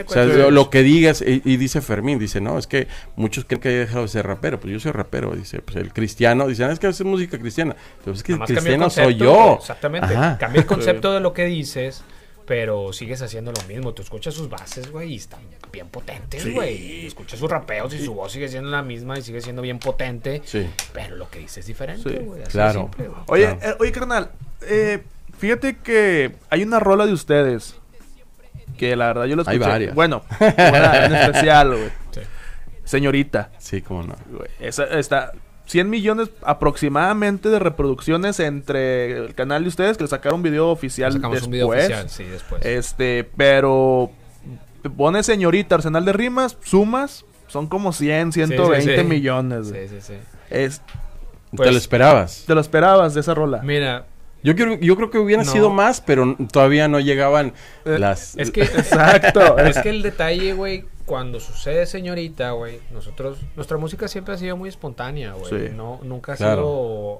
o sea, lo, lo que digas, y, y dice Fermín, dice, no, es que muchos creen que haya dejado de ser rapero. Pues yo soy rapero, dice, pues el cristiano, dice, "Ah, es que es música cristiana. Pero es que el cristiano soy yo. Exactamente. Ajá. Cambia el concepto de lo que dices, pero sigues haciendo lo mismo. Tú escuchas sus bases, güey, y están bien potentes, güey. Escuchas sus rapeos y su voz sigue siendo la misma y sigue siendo bien potente. Sí. Pero lo que dices es diferente, Sí, güey. así de claro. simple, güey. Oye, Claro. eh, oye, carnal, eh, fíjate que hay una rola de ustedes que la verdad yo la Hay escuché. varias. Bueno, una en especial, güey. Sí. Señorita, Sí, cómo no. güey. Esa está 100 millones aproximadamente de reproducciones entre el canal de ustedes que le sacaron video oficial Sacamos después. un video oficial, sí, después. Este, pero te pones señorita, arsenal de rimas, sumas, son como 100, Sí, sí, 120 sí. millones. Sí, sí, sí. Es, Pues- ¿Te lo esperabas? te lo esperabas de esa rola. Mira, Yo creo, yo creo que hubieran No. sido más, pero todavía no llegaban Eh, las... es que Exacto. es que el detalle, güey, cuando sucede señorita, güey, nosotros, nuestra música siempre ha sido muy espontánea, güey. Sí. No, nunca ha Claro.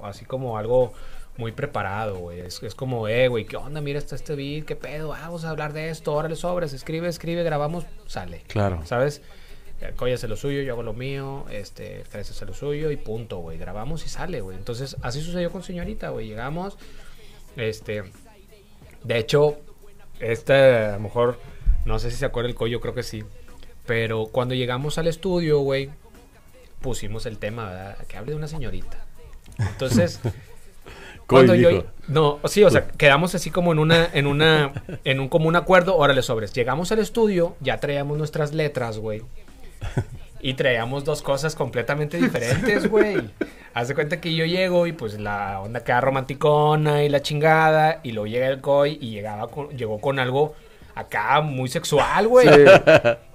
sido así como algo muy preparado, güey. Es, es como, eh, güey, ¿qué onda? Mira, está este beat, ¿qué pedo? Vamos a hablar de esto, órale sobres, escribe, escribe, grabamos, sale. Claro. ¿Sabes? Coya hace lo suyo, yo hago lo mío, este, Fres hace lo suyo y punto, güey. Grabamos y sale, güey. Entonces, así sucedió con Señorita, güey. Llegamos, este, de hecho, este, a lo mejor, no sé si se acuerda el Coyo, creo que sí. Pero cuando llegamos al estudio, güey, pusimos el tema, ¿verdad? Que hable de una señorita. Entonces, Coy cuando yo dijo. no sí o sea quedamos así como en una en una en un como un acuerdo órale sobres llegamos al estudio ya traíamos nuestras letras güey y traíamos dos cosas completamente diferentes güey haz de cuenta que yo llego y pues la onda queda romanticona y la chingada y luego llega el coy y llegaba con, llegó con algo acá muy sexual güey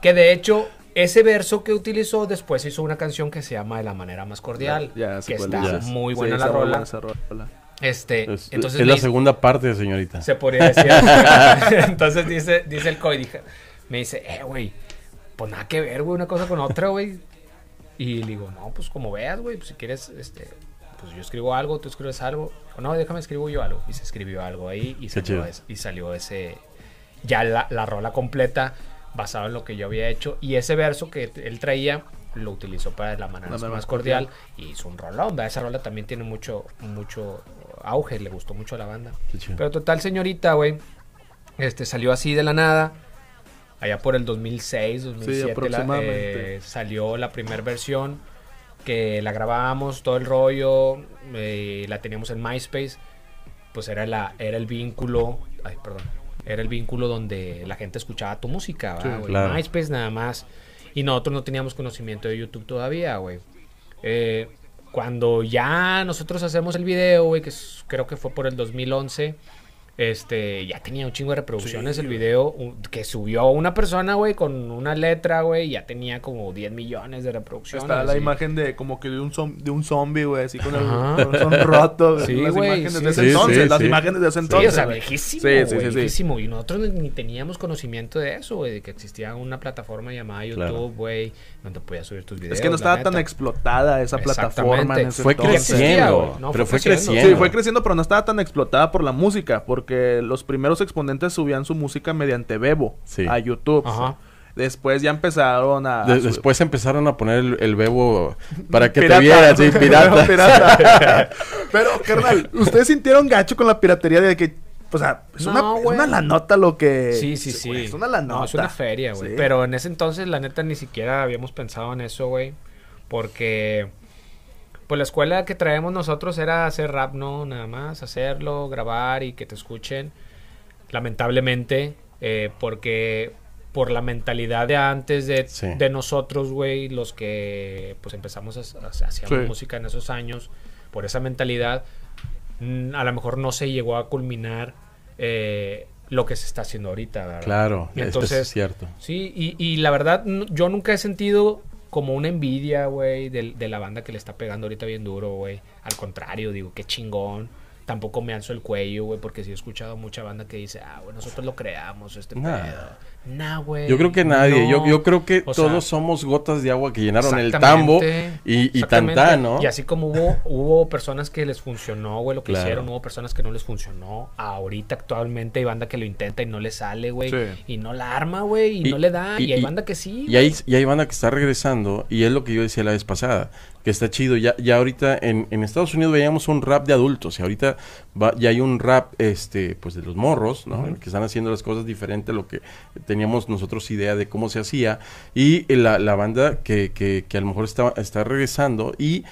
que de hecho ese verso que utilizó después hizo una canción que se llama de la manera más cordial Ya que está es. muy Sí, buena está la rola rola. este, Es, entonces es la dice- segunda parte, señorita. se podría decir. entonces dice, dice el Coy, dije- me dice, eh, güey, pues nada que ver, güey, una cosa con otra, güey. Y le digo, no, pues como veas, güey, pues si quieres, este, pues yo escribo algo, tú escribes algo. Dijo, no, déjame escribo yo algo. Y se escribió algo ahí y salió, es- y salió ese, ya la, la rola completa basado en lo que yo había hecho. Y ese verso que él traía lo utilizó para la manera La manera más cordial y hizo un rolón. Esa rola también tiene mucho, mucho auge, le gustó mucho a la banda. Pero total, señorita, güey, este salió así de la nada. Allá por el 2006, 2007 la- aproximadamente. eh, salió la primera versión que la grabábamos todo el rollo, eh, la teníamos en MySpace, pues era la era el vínculo, ay, perdón, era el vínculo donde la gente escuchaba tu música, ¿verdad, Sí, claro. MySpace nada más. Y nosotros no teníamos conocimiento de YouTube todavía, güey. Eh, cuando ya nosotros hacemos el video, güey, que creo que fue por el 2011, Este, ya tenía un chingo de reproducciones el video un- que subió una persona, güey, con una letra, güey, ya tenía como 10 millones de reproducciones. Está la y- imagen de como que de un, zom- de un zombie, güey, así con el corazón roto. Sí, las güey, imágenes sí. de ese Sí, entonces, sí, las imágenes de ese Sí, entonces. o sea, güey. viejísimo, Sí, sí, güey, sí, sí. viejísimo. Y nosotros ni, teníamos conocimiento de eso, güey, de que existía una plataforma llamada Claro. YouTube, güey, donde podías subir tus videos. Es que no estaba tan explotada esa plataforma en ese Fue entonces. creciendo. No, pero fue creciendo. Sí, fue creciendo, pero no estaba tan explotada por la música, porque los primeros exponentes subían su música mediante Bebo Sí. a YouTube. Ajá. Después ya empezaron a... De- a su- después empezaron a poner el, el bebo para que Pirata. te vieran, sí, pirata. Pirata. Pero, carnal, ¿ustedes sintieron gacho con la piratería de que... O sea, es, No, una, es una la nota lo que... Sí, sí, sí. Es una la nota. No, es una feria, güey. Sí. Pero en ese entonces, la neta, ni siquiera habíamos pensado en eso, güey. Porque, pues la escuela que traemos nosotros era hacer rap, ¿no? Nada más, hacerlo, grabar y que te escuchen. Lamentablemente, eh, porque por la mentalidad de antes de, Sí. de nosotros, güey, los que pues empezamos a, a- hacíamos Sí. música en esos años, por esa mentalidad, mm, a lo mejor no se llegó a culminar eh, lo que se está haciendo ahorita, ¿verdad? Claro, entonces, es cierto. Sí, y, y la verdad, yo nunca he sentido como una envidia, güey, de, de la banda que le está pegando ahorita bien duro, güey. Al contrario, digo, qué chingón. Tampoco me alzo el cuello, güey, porque sí he escuchado mucha banda que dice, ah, güey, nosotros lo creamos, este Nah. pedo. Nah, güey. Yo creo que nadie, yo, no. yo creo que O sea, todos somos gotas de agua que llenaron el tambo y, y tantán, ¿no? Y así como hubo, hubo personas que les funcionó, güey, lo que Claro. hicieron, hubo personas que no les funcionó. Ahorita actualmente hay banda que lo intenta y no le sale, güey. Sí. Y no la arma, güey, y, Y- no le da. Y, y- hay banda que sí. Y hay, y hay banda que está regresando, y es lo que yo decía la vez pasada, que está chido. Ya, ya ahorita en, en Estados Unidos veíamos un rap de adultos, y ahorita va- ya hay un rap este pues de los morros, ¿no? Que están haciendo las cosas diferente a lo que teníamos nosotros idea de cómo se hacía. Y la, la banda que, que, que a lo mejor está, está regresando y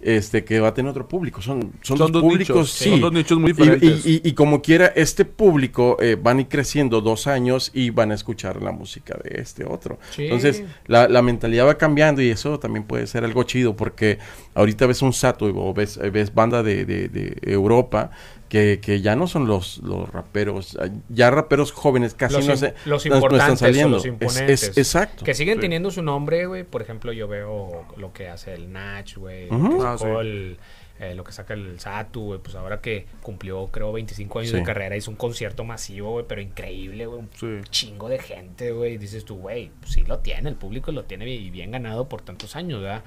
este que va a tener otro público. Son, son, Son dos dos públicos, nichos, sí. son dos nichos muy Y- diferentes. Y, y- y como quiera, este público eh, van a ir creciendo dos años y van a escuchar la música de este otro. Sí. Entonces, la, la mentalidad va cambiando y eso también puede ser algo chido porque ahorita ves un Sato o ves, eh, ves banda de, de- de Europa que, que ya no son los, los raperos, eh, ya raperos jóvenes casi los, no, se, los no- no importantes están o saliendo. los Es- imponentes. es- exacto. Que siguen Sí. teniendo su nombre, güey. Por ejemplo, yo veo lo que hace el Nach, güey. Que Ah, el- eh, lo que saca el Satu, güey. Pues ahora que cumplió, creo, 25 años Sí. de carrera, hizo un concierto masivo, güey. Pero increíble, güey. Un Sí. chingo de gente, güey. Y dices tú, güey, pues sí lo tiene. El público lo tiene y bien ganado por tantos años, ¿verdad?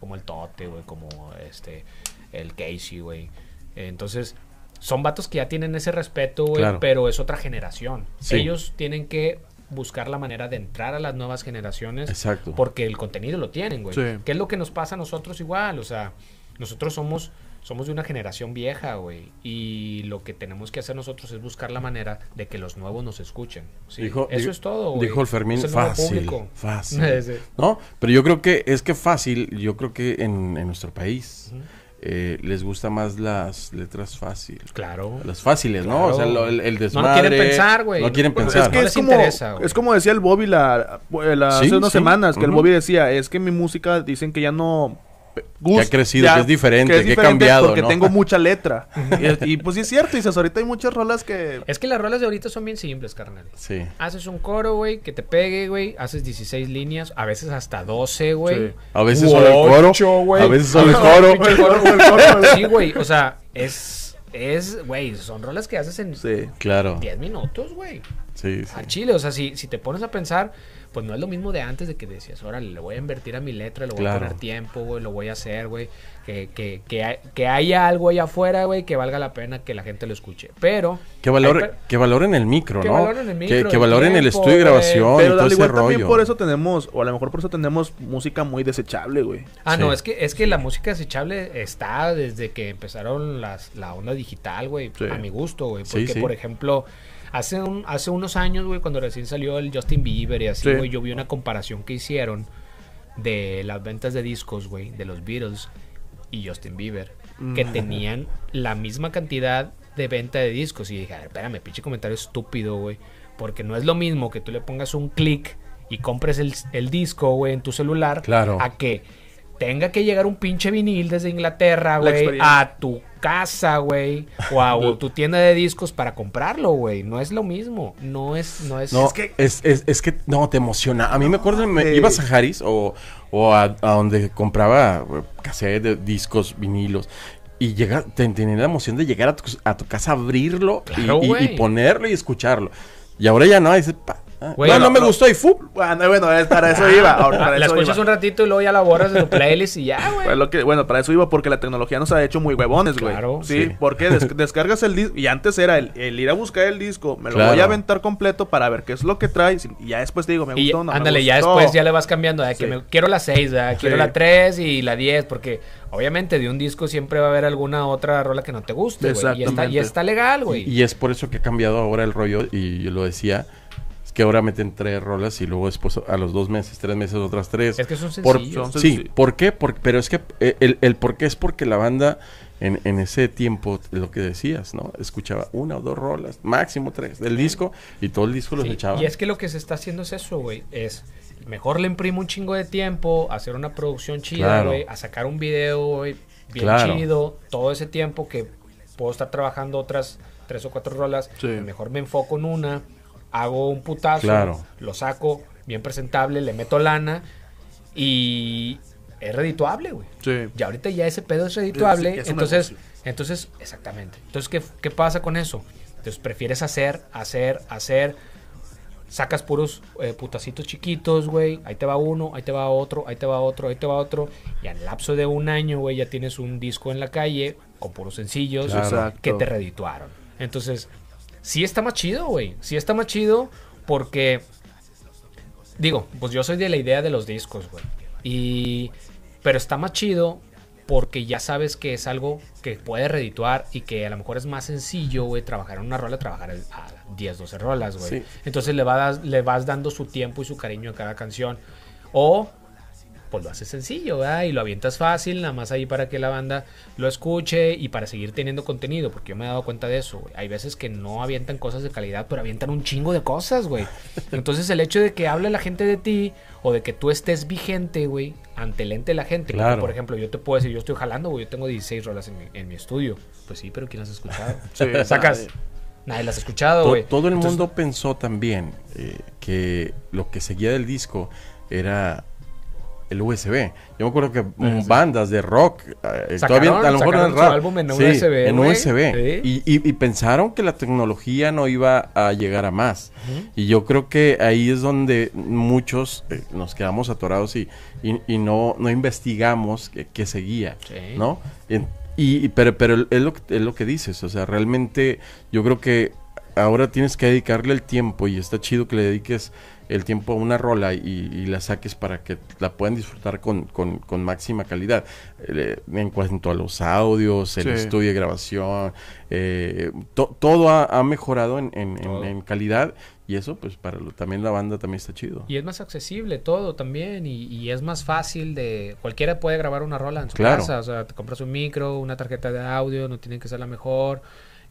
Como el Tote, güey. Como este, el Casey, güey. Entonces... Son vatos que ya tienen ese respeto, güey, Claro. pero es otra generación. Sí. Ellos tienen que buscar la manera de entrar a las nuevas generaciones Exacto. porque el contenido lo tienen, güey. Sí. ¿Qué es lo que nos pasa a nosotros igual? O sea, nosotros somos somos de una generación vieja, güey, y lo que tenemos que hacer nosotros es buscar la manera de que los nuevos nos escuchen. Sí, Dijo- eso es todo, güey. Dijo el Fermín, Es fácil, público. fácil. Sí. ¿No? Pero yo creo que es que fácil, yo creo que en, en nuestro país eh, les gusta más las letras fáciles. Claro. Las fáciles, ¿no? O sea, lo- el, el No desmadre. quieren pensar, güey. No quieren pensar. es que No es como, interesa, güey. es como decía el Bobby la, la- Sí, hace unas sí. semanas, que el. Bobby decía, es que mi música dicen que ya no... Que ha crecido, que es diferente, que ha diferente cambiado, Porque ¿no? tengo mucha letra. y, y, pues sí es cierto, dices, ahorita hay muchas rolas que... Es que las rolas de ahorita son bien simples, carnal. Sí. Haces un coro, güey, que te pegue, güey. Haces 16 líneas, a veces hasta 12, güey. Sí. A veces solo el coro. ocho, güey. A veces solo el coro. Sí, güey. O sea, es. Es, güey, son rolas que haces en Sí. Claro. 10 minutos, güey. Sí, sí. Al chile, o sea, si, si te pones a pensar, pues no es lo mismo de antes de que decías, órale, le voy a invertir a mi letra, le voy Claro. a poner tiempo, güey, lo voy a hacer, güey. Que, que, que, hay- que haya algo allá afuera, güey, que valga la pena que la gente lo escuche. Pero. Que, hay que valoren el micro, Que ¿no? valoren el micro, que, que el valoren el estudio de grabación y Pero todo al ese igual también rollo. por eso tenemos, o a lo mejor por eso tenemos música muy desechable, güey. Ah, Sí. no, es que, es que la música desechable está desde que empezaron las, la onda digital, güey, Sí. a mi gusto, güey. Sí, Porque, sí. por ejemplo, hace, un, hace unos años, güey, cuando recién salió el Justin Bieber y así, Sí. güey, yo vi una comparación que hicieron de las ventas de discos, güey, de los Beatles y Justin Bieber, que Mm. tenían la misma cantidad de venta de discos. Y dije, a ver, espérame, pinche comentario estúpido, güey. Porque no es lo mismo que tú le pongas un clic y compres el, el disco, güey, en tu celular. Claro. A que tenga que llegar un pinche vinil desde Inglaterra, La güey, a tu casa, güey, o a o tu tienda de discos para comprarlo, güey. No es lo mismo. No es, no es. No, es que es, es, que no te emociona. A mí me acuerdo, me, ibas a Harris o, o a, a donde compraba güey, cassette, de discos, vinilos. Y llega, te, tenía la emoción de llegar a tu, a tu casa, abrirlo y- Claro, y, ponerlo y escucharlo. Y ahora ya no, dices, pa, Güey, no, no no, me no. gustó y fu. Bueno, bueno, para eso iba. ahora, para Ah, la eso escuchas iba. un ratito y luego ya la borras de tu playlist y ya, güey. Pues lo que, bueno, para eso iba porque la tecnología nos ha hecho muy huevones, güey. Claro. Sí, Sí. porque des- descargas el disco y antes era el, el ir a buscar el disco, me lo Claro. voy a aventar completo para ver qué es lo que trae y ya después te digo, me Y gustó o no me ándale, ya gustó. después ya le vas cambiando. De que Sí. me- quiero la 6, quiero Sí. la 3 y la 10. Porque obviamente de un disco siempre va a haber alguna otra rola que no te guste, güey. Y está, y está legal, güey. Y, y es por eso que ha cambiado ahora el rollo. Y yo lo decía. Que ahora meten tres rolas y luego después a los dos meses, tres meses, otras tres. Es que son Por- sencillos. Son sí. ¿por qué? Por- pero es que eh, el, el por qué es porque la banda en, en ese tiempo, lo que decías, ¿no? Escuchaba una o dos rolas, máximo tres, del disco y todo el disco los Sí, echaba. Y es que lo que se está haciendo es eso, güey. Es mejor le imprimo un chingo de tiempo, a hacer una producción chida, Claro. güey, a sacar un video, güey, bien Claro. chido, todo ese tiempo que puedo estar trabajando otras tres o cuatro rolas, Sí. mejor me enfoco en una, hago un putazo, Claro. lo saco bien presentable, le meto lana y es redituable, güey. Sí. Y ahorita ya ese pedo es redituable. Es entonces, entonces, exactamente. Entonces, ¿qué, ¿qué pasa con eso? Entonces, prefieres hacer, hacer, hacer. Sacas puros eh, putacitos chiquitos, güey. Ahí te va uno, ahí te va otro, ahí te va otro, ahí te va otro. Y al lapso de un año, güey, ya tienes un disco en la calle con puros sencillos Claro. Que te redituaron. Entonces, sí está más chido, güey. Sí está más chido porque Digo, pues yo soy de la idea de los discos, güey. Y. Pero está más chido porque ya sabes que es algo que puede redituar y que a lo mejor es más sencillo, güey, trabajar en una rola, trabajar a 10, 12 rolas, güey. Sí. Entonces le, va das- le vas dando su tiempo y su cariño a cada canción. O pues lo haces sencillo, ¿verdad? Y lo avientas fácil, nada más ahí para que la banda lo escuche y para seguir teniendo contenido, porque yo me he dado cuenta de eso, güey. Hay veces que no avientan cosas de calidad, pero avientan un chingo de cosas, güey. Entonces el hecho de que hable la gente de ti o de que tú estés vigente, güey, ante el ente de la gente. por ejemplo, yo te puedo decir, yo estoy jalando, güey, yo tengo 16 rolas en mi, en mi estudio. Pues sí, pero ¿quién las ha escuchado? Sí, Sacas. nadie. Las ha escuchado, güey. todo el Entonces, mundo pensó también eh, que lo que seguía del disco era el USB. Yo me acuerdo que mm, bandas de rock, eh, Sacaron- todavía a lo mejor rap, álbum en sí, USB, en. USB. Y, y- y pensaron que la tecnología no iba a llegar a más. Y yo creo que ahí es donde muchos eh, nos quedamos atorados y, y- y no, no investigamos qué seguía. ¿no? En- y, y- pero pero es lo, es lo que dices, o sea, realmente yo creo que ahora tienes que dedicarle el tiempo y está chido que le dediques el tiempo a una rola y, y la saques para que la puedan disfrutar con, con- con máxima calidad. Eh, en cuanto a los audios, el Sí. estudio de grabación, eh, to- todo ha, ha mejorado en, en- en- Todo. en calidad y eso pues para lo- también la banda también está chido. Y es más accesible todo también y, y es más fácil de... Cualquiera puede grabar una rola en su Claro. casa. O sea, te compras un micro, una tarjeta de audio, no tiene que ser la mejor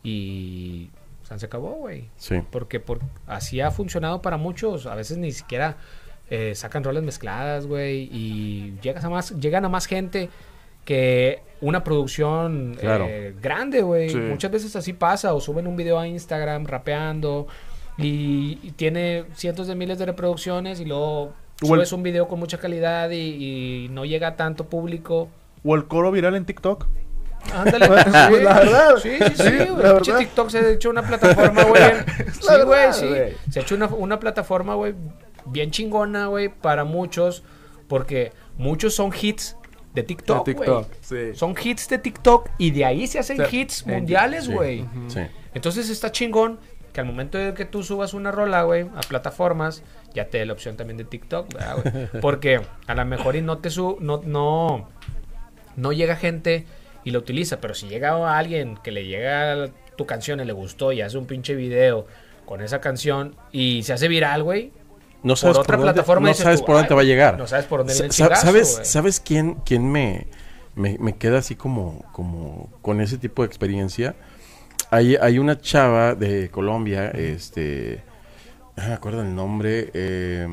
y... sea, se acabó, güey. Sí. Porque por, así ha funcionado para muchos. A veces ni siquiera eh, sacan rolas mezcladas, güey. Y llegas a más, llegan a más gente que una producción Claro. eh, grande, güey. Sí. Muchas veces así pasa. O suben un video a Instagram rapeando. Y, y tiene cientos de miles de reproducciones. Y luego el- subes un video con mucha calidad y, y no llega a tanto público. O el coro viral en TikTok. Ándale, sí. la verdad. Sí, sí, sí, güey. TikTok se ha hecho una plataforma, güey. Sí, güey, sí. Se ha hecho una, una plataforma, güey, bien chingona, güey, para muchos. Porque muchos son hits de TikTok, De güey. TikTok, sí. Son hits de TikTok y de ahí se hacen O sea, hits mundiales, Sí. güey. Sí. Entonces está chingón que al momento de que tú subas una rola, güey, a plataformas, ya te dé la opción también de TikTok, ¿verdad, güey? Porque a lo mejor y no te su no no no llega gente y lo utiliza, pero si llega alguien que le llega tu canción y le gustó y hace un pinche video con esa canción y se hace viral, güey. No sabes otra por dónde, plataforma no dices sabes tú, por dónde "Ay, te va a llegar. no sabes por dónde Sa- chingazo, ¿Sabes, güey". ¿sabes quién, quién me, me, me queda así como, como con ese tipo de experiencia? Hay, hay una chava de Colombia, este, no me acuerdo el nombre, eh,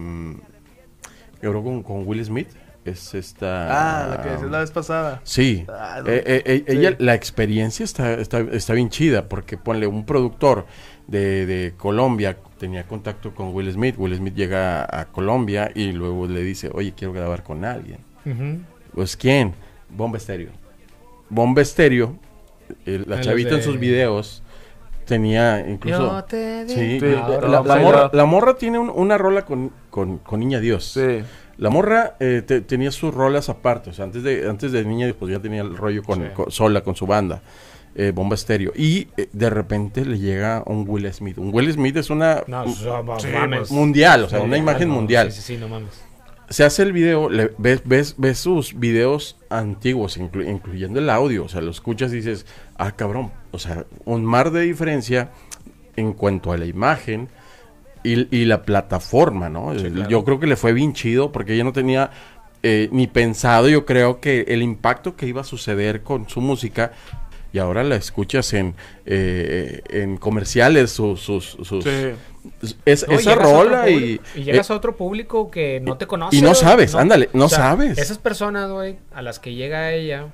que habló con, con Will Smith, es esta... Ah, la que decías la vez pasada. Sí. Ah, no. Eh, eh, eh, Sí. Ella, la experiencia está, está, está bien chida porque ponle un productor de, de Colombia, tenía contacto con Will Smith, Will Smith llega a, a Colombia y luego le dice, oye, quiero grabar con alguien. Pues, ¿quién? Bomba Estéreo. Bomba Estéreo, eh, la Ah, chavita en sus videos tenía incluso... Yo te di- Sí, Sí, ahora la, morra, la morra tiene un- una rola con, con, con Niña Dios. Sí. La morra eh, te- tenía sus rolas aparte, o sea, antes de, antes de Niña pues ya tenía el rollo con, Sí. con- sola, con su banda, eh, Bomba Estéreo. Y eh, de repente le llega un Will Smith. Un Will Smith es una No, un- Sí, mames. pues, mundial, o sea, Sí, una imagen no, mundial. Sí, sí, sí, no mames. Se hace el video, le- ves, ves, ves sus videos antiguos, inclu- incluyendo el audio, o sea, lo escuchas y dices, ah, cabrón, o sea, un mar de diferencia en cuanto a la imagen y, y la plataforma, ¿no? Sí, El- claro. Yo creo que le fue bien chido porque ella no tenía eh, ni pensado, yo creo que el impacto que iba a suceder con su música y ahora la escuchas en, eh, en comerciales, sus... sus, sus- Sí. es- No, esa rola y... y llegas eh, a otro público que no te conoce. y no sabes, ándale, no sabes. Esas personas, güey, a las que llega ella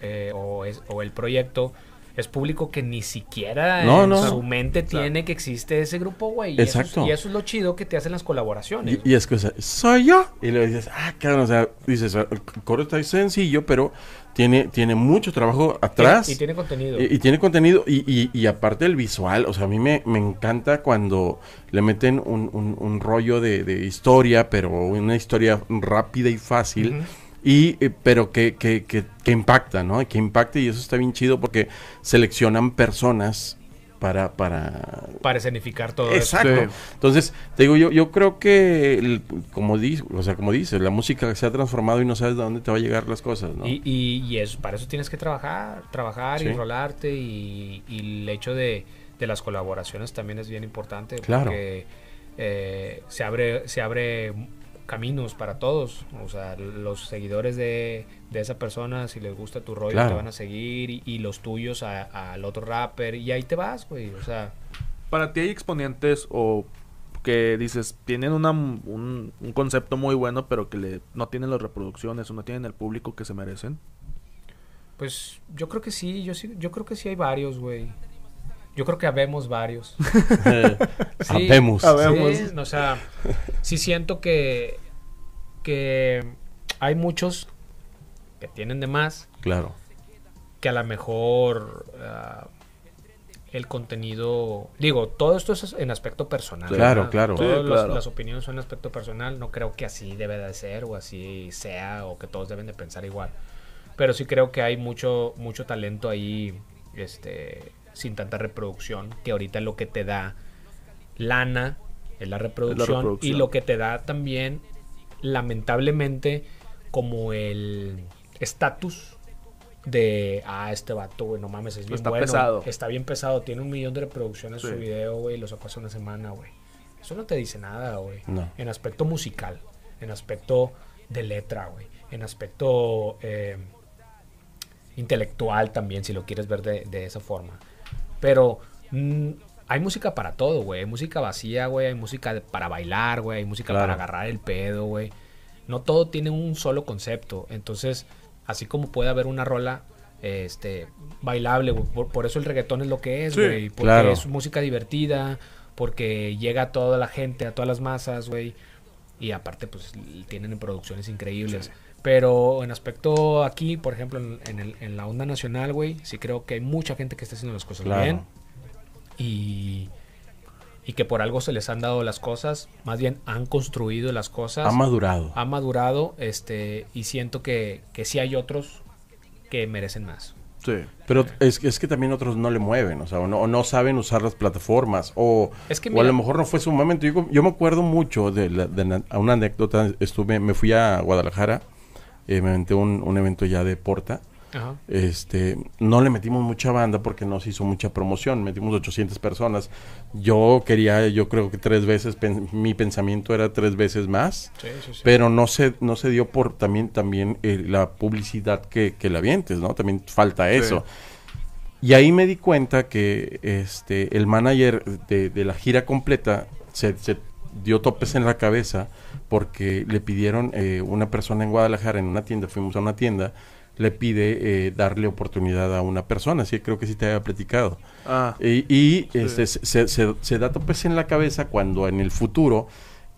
eh, o, es- o el proyecto, es público que ni siquiera No, en no. su mente tiene que existe ese grupo, güey. Y eso es- Exacto. y eso es lo chido que te hacen las colaboraciones. Y, y es que, o sea, soy yo. Y le dices, ah, cabrón, o sea, dices, el coro está sencillo, pero tiene, tiene mucho trabajo atrás. Y, y tiene contenido. Y, y tiene contenido, y, y- y aparte el visual, o sea, a mí me, me encanta cuando le meten un, un- un rollo de, de historia, pero una historia rápida y fácil, Ujú. Y eh, pero que, que, que, que impacta, ¿no? Que impacta y eso está bien chido porque seleccionan personas para... para para escenificar todo eso. Exacto. Sí. Entonces, te digo, yo, yo creo que, el- como dice, o sea, como dices, la música se ha transformado y no sabes de dónde te va a llegar las cosas, ¿no? Y, y, y eso, para eso tienes que trabajar, trabajar Sí. y rolarte y, y el hecho de, de las colaboraciones también es bien importante Claro. porque eh, se abre se abre caminos para todos, o sea, los seguidores de, de esa persona, si les gusta tu rollo, Claro. te van a seguir y, y los tuyos al otro rapper y ahí te vas, güey, o sea, Para ti hay exponentes o que dices, tienen una, un, un concepto muy bueno, pero que le, no tienen las reproducciones o no tienen el público que se merecen. pues yo creo que sí, yo sí, yo creo que sí hay varios, güey. Yo creo que habemos varios. Sí, Habemos. Habemos. sí, o sea, sí siento que, que hay muchos que tienen de más, Claro. que a lo mejor ah, el contenido, digo, todo esto es en aspecto personal. Claro, ¿verdad? claro. Todas Sí, las- claro. las opiniones son en aspecto personal, no creo que así debe de ser o así sea o que todos deben de pensar igual. Pero sí creo que hay mucho, mucho talento ahí, este, sin tanta reproducción, que ahorita lo que te da lana es la reproducción, reproducción. y lo que te da también, lamentablemente, como el estatus de, ah, este vato, güey, no mames, es bien Está bueno. pesado. Está bien pesado, tiene un millón de reproducciones Sí. su video, güey, lo sacó hace una semana, güey. Eso no te dice nada, güey. No. En aspecto musical, en aspecto de letra, güey. En aspecto eh, intelectual también, si lo quieres ver de, de esa forma. Pero mm, hay música para todo, güey. Hay música vacía, güey. Hay música de- para bailar, güey. Hay música Claro. para agarrar el pedo, güey. No todo tiene un solo concepto. Entonces, así como puede haber una rola este bailable, güey, por, por eso el reggaetón es lo que es, Sí, güey. porque claro. es música divertida, porque llega a toda la gente, a todas las masas, güey. Y aparte, pues tienen producciones increíbles. Pero en aspecto aquí, por ejemplo, en, en el- en la onda nacional, güey, sí creo que hay mucha gente que está haciendo las cosas Claro. bien. Y, y que por algo se les han dado las cosas. Más bien han construido las cosas. Ha madurado. ha madurado. Este, y siento que, que sí hay otros que merecen más. Sí. Pero es, que- es que también otros no le mueven, o sea, o no, o no saben usar las plataformas, o, Es que o a lo mejor no fue su momento. Yo, yo me acuerdo mucho de, la- de la- a una anécdota, estuve, me fui a Guadalajara, eh, me aventé un, un evento ya de Porta, Ajá. este, no le metimos mucha banda porque no se hizo mucha promoción, metimos 800 personas. Yo quería, yo creo que tres veces, pen- mi pensamiento era tres veces más, Sí, sí, sí. pero no se, no se dio por también, también eh, la publicidad que, que le avientes, ¿no? También falta eso. Y ahí me di cuenta que este el manager de, de la gira completa se, se dio topes en la cabeza porque le pidieron eh, una persona en Guadalajara, en una tienda, fuimos a una tienda, le pide eh, darle oportunidad a una persona, así que creo que sí te había platicado. Ah, Y, y, este, se, se, se da topes en la cabeza cuando en el futuro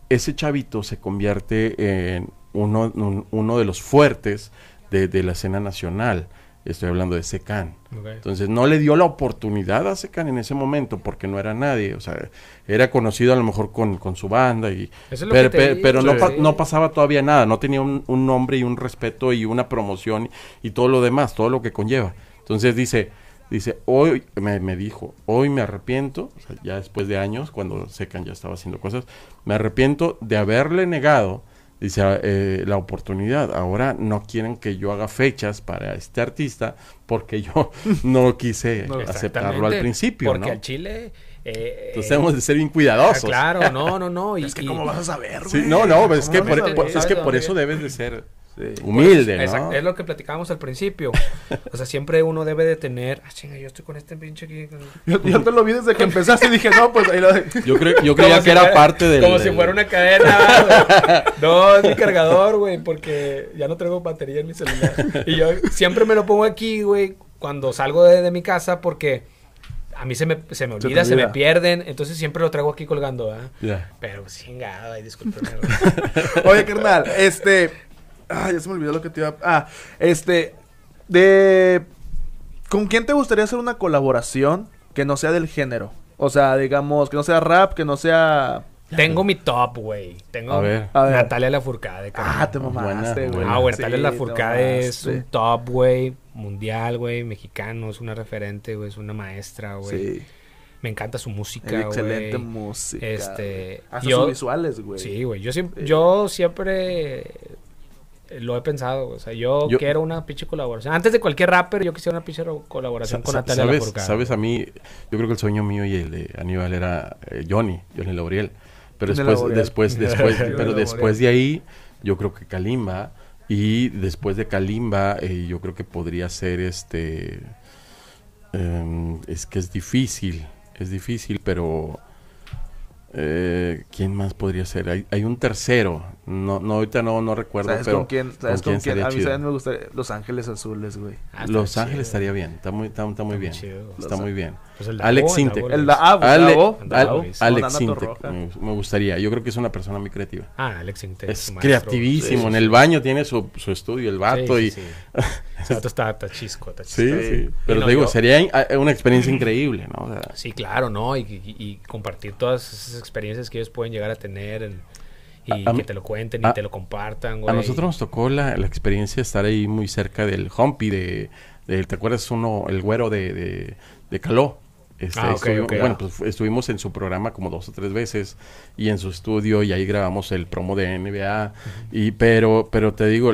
ese chavito se convierte en uno, un- uno de los fuertes de, de la escena nacional. Estoy hablando de Secan. Entonces no le dio la oportunidad a Secan en ese momento porque no era nadie. O sea, era conocido a lo mejor con, con su banda y... Eso es lo pero que te pe- digo, pero no, pa- no pasaba todavía nada. No tenía un, un nombre y un respeto y una promoción y todo lo demás, todo lo que conlleva. Entonces dice, dice, hoy me, me dijo, hoy me arrepiento, o sea, ya después de años, cuando Secan ya estaba haciendo cosas, me arrepiento de haberle negado, dice, eh, la oportunidad. Ahora no quieren que yo haga fechas para este artista porque yo no quise aceptarlo al principio, Porque ¿no? al Chile... eh, Entonces eh, hemos de ser bien ah, cuidadosos. claro, no, no, no. y- es que y- cómo vas a saber, Sí, no, no, es ¿Cómo que por, es que ¿Sabes por eso debes de ser Sí. humilde, ¿no? Exacto, es lo que platicábamos al principio. O sea, siempre uno debe de tener. Ah, chinga, yo estoy con este pinche aquí. Yo, yo te lo vi desde que empezaste y dije, no, pues ahí lo de... Yo, creo, yo Como creía si que era fuera- parte del... Como si fuera una cadena. güey. no, es mi cargador, güey, porque ya no traigo batería en mi celular. Y yo siempre me lo pongo aquí, güey, cuando salgo de, de mi casa porque a mí se me, se me olvida, se, me pierden. Entonces siempre lo traigo aquí colgando, ¿verdad? Ya. Pero chingada, ay, discúlpeme. güey. Oye, carnal, este... Ah, ya se me olvidó lo que te iba a... Ah, este... De... ¿Con quién te gustaría hacer una colaboración que no sea del género? O sea, digamos, que no sea rap, que no sea... Tengo mi top, güey. Tengo A ver. A ver. Natalia Lafourcade. Ah, te mamaste, güey. Ah, güey, Sí, Natalia te Lafourcade es un top, güey. Mundial, güey. Mexicano, es una referente, güey. Es una maestra, güey. Sí. Me encanta su música, güey. excelente música. Este. Hasta yo- sus visuales, güey. Sí, güey. Yo siempre, Sí. yo siempre lo he pensado. O sea, yo, Yo- quiero una pinche colaboración. Antes de cualquier rapper, yo quisiera una pinche colaboración con Natalia ¿Sabes, Lafourcade. sabes a mí, yo creo que el sueño mío y el de Aníbal era eh, Johnny, Johnny Lauriel. Pero después, Lauriel. después, después, pero después de ahí, yo creo que Kalimba. Y después de Kalimba, eh, yo creo que podría ser este. em, es que es difícil, es difícil, pero. Eh, ¿Quién más podría ser? Hay, hay un tercero. No, no ahorita no, no recuerdo, ¿Sabes pero con quién? ¿Sabes con quién? A mí me gustaría... Los Ángeles Azules, güey. Ah, Los chido. Ángeles estaría bien, está muy, está, está muy bien. chido. Está muy bien. Pues el Alex Davo, el. Davo Ale- Alex Torroja. me, me gustaría. Yo creo que es una persona muy creativa. Ah, Alex Intec. Es creativísimo. Sí, en el baño tiene su, su estudio, el vato. Sí, y Ese vato está, está chisco, está chisco. Sí. Pero no, te digo, yo- sería in- a- una experiencia increíble, ¿no? O sea, Sí, claro, ¿no? Y, y- y compartir todas esas experiencias que ellos pueden llegar a tener en- y A- que te lo cuenten y te lo compartan, güey. a nosotros nos tocó la, la experiencia de estar ahí muy cerca del Humpy, de, de- ¿te acuerdas uno, el güero de, de, de Caló? Este, Ah. Bueno, pues fu- estuvimos en su programa como dos o tres veces y en su estudio y ahí grabamos el promo de NBA. y pero, pero te digo,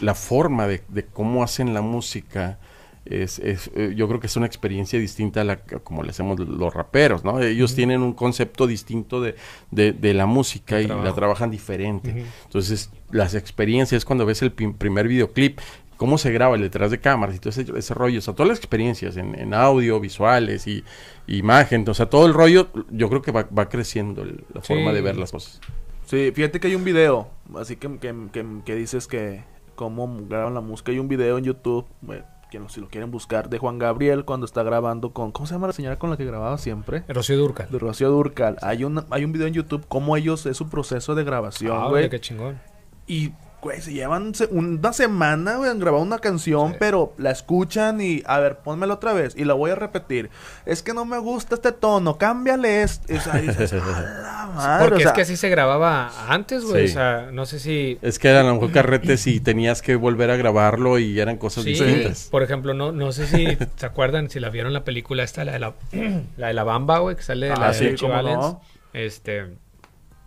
la forma de, de cómo hacen la música es, es, eh, yo creo que es una experiencia distinta a la que- como le hacemos los raperos, ¿no? Ellos tienen un concepto distinto de, de, de la música y la trabajan diferente. Entonces, las experiencias cuando ves el prim- primer videoclip, cómo se graba el detrás de cámaras y todo ese, ese rollo, o sea, todas las experiencias en, en audio, visuales y imagen, o sea, todo el rollo, yo creo que va, va creciendo el- la forma Sí. de ver las cosas. Sí, fíjate que hay un video, así que, que, que, que dices que cómo graban la música. Hay un video en YouTube, eh, que no, si lo quieren buscar, de Juan Gabriel cuando está grabando con... ¿Cómo se llama la señora con la que grababa siempre? Rocío Durcal. De Rocío Durcal. Hay un, hay un video en YouTube cómo ellos, es su proceso de grabación, Ah, güey. oye, qué chingón. Y, güey, se llevan se- una semana, güey, en grabar una canción, Sí. pero la escuchan y, a ver, pónmela otra vez y la voy a repetir. Es que no me gusta este tono, cámbiale esto. O sea, dices, "A la madre", Porque o sea, es que así se grababa antes, güey. Sí. O sea, no sé si... Es que eran a lo mejor carretes y tenías que volver a grabarlo y eran cosas Sí, distintas. por ejemplo, no, no sé si se acuerdan, si la vieron la película esta, la de la, la, de la Bamba, güey, que sale de Ah, la de sí, Richie Valens. no. Este,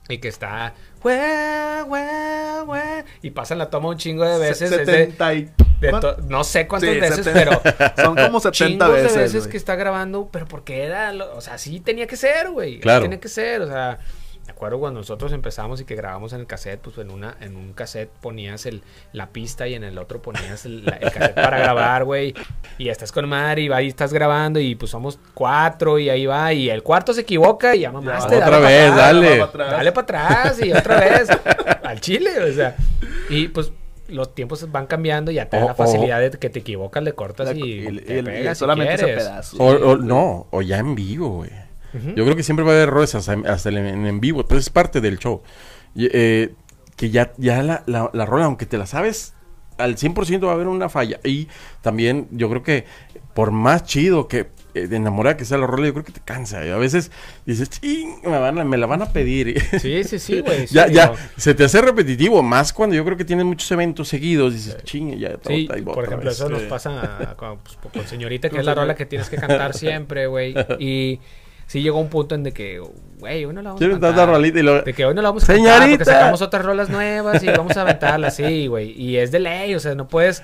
y que está, "Hue, hue, hue", y pasan la toma un chingo de veces. es de- 70 y... de ¿cuán- to- no sé cuántas Sí, veces, 70. pero Son como 70 chingos veces, de veces güey. que está grabando, pero porque era, lo- o sea, así tenía que ser, güey. Claro. tenía que ser, o sea, me acuerdo cuando nosotros empezamos y que grabamos en el cassette, pues en una en un cassette ponías el la pista y en el otro ponías el, la- el cassette para grabar, güey. Y estás con Mari y ahí estás grabando y pues somos cuatro y ahí va y el cuarto se equivoca y ya mamaste, Otra dale pa' vez, atrás, dale. atrás. Dale para atrás y otra vez. al chile, o sea. Y pues los tiempos van cambiando y ya te da la facilidad de que te equivocas, le cortas y, Y- te y- y pegas si solamente ese quieres. pedazo. O, o- no, o ya en vivo, güey. Yo creo que siempre va a haber errores hasta, hasta en, en- en vivo. Entonces es parte del show. Y, eh, que ya, ya la, la, la rola, aunque te la sabes, al 100% va a haber una falla. Y también yo creo que por más chido que eh, enamorada que sea la rola, yo creo que te cansa. Y a veces dices, "Ching, me, van a- me la van a pedir. Sí, sí, sí, güey. sí, ya, ya, se te hace repetitivo. Más cuando yo creo que tienes muchos eventos seguidos. Dices, ching, ya todo Sí, por ejemplo, vez". eso nos pasa con, pues, con señorita, que es la rola que tienes que cantar siempre, güey. Y sí llegó un punto en de que, güey, hoy no la vamos a cantar. rolita y luego- De que hoy no la vamos a cantar porque sacamos otras rolas nuevas y vamos a aventarla así, güey. Y es de ley, o sea, no puedes,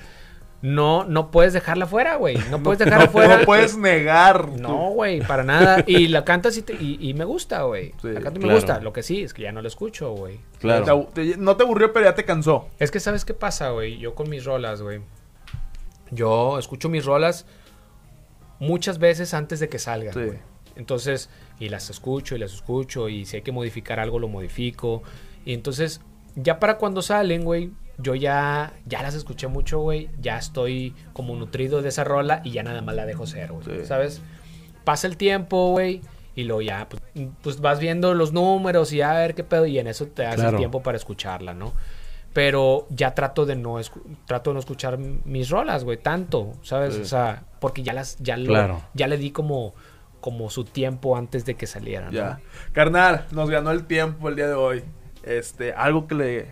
no, no puedes dejarla fuera, güey. No puedes dejarla No, fuera. no puedes negar. No, güey, para nada. Y la cantas y, te- y, y me gusta, güey. Sí, la canto y claro. me gusta. Lo que sí es que ya no la escucho, güey. Claro. Te- te- no te aburrió, pero ya te cansó. Es que sabes qué pasa, güey. Yo con mis rolas, güey. Yo escucho mis rolas muchas veces antes de que salgan, Sí. Entonces, y las escucho y las escucho y si hay que modificar algo lo modifico. Y entonces, ya para cuando salen, güey, yo ya ya las escuché mucho, güey. Ya estoy como nutrido de esa rola y ya nada más la dejo ser, güey. Sí. ¿Sabes? Pasa el tiempo, güey. Y luego ya, pues, pues vas viendo los números y a ver qué pedo. Y en eso te das Claro. el tiempo para escucharla, ¿no? Pero ya trato de no trato de no escuchar mis rolas, güey, tanto, ¿sabes? Sí. O sea, porque ya las ya lo- Claro. ya le di como como su tiempo antes de que salieran, ¿no? Ya. Carnal, nos ganó el tiempo el día de hoy. Este, algo que le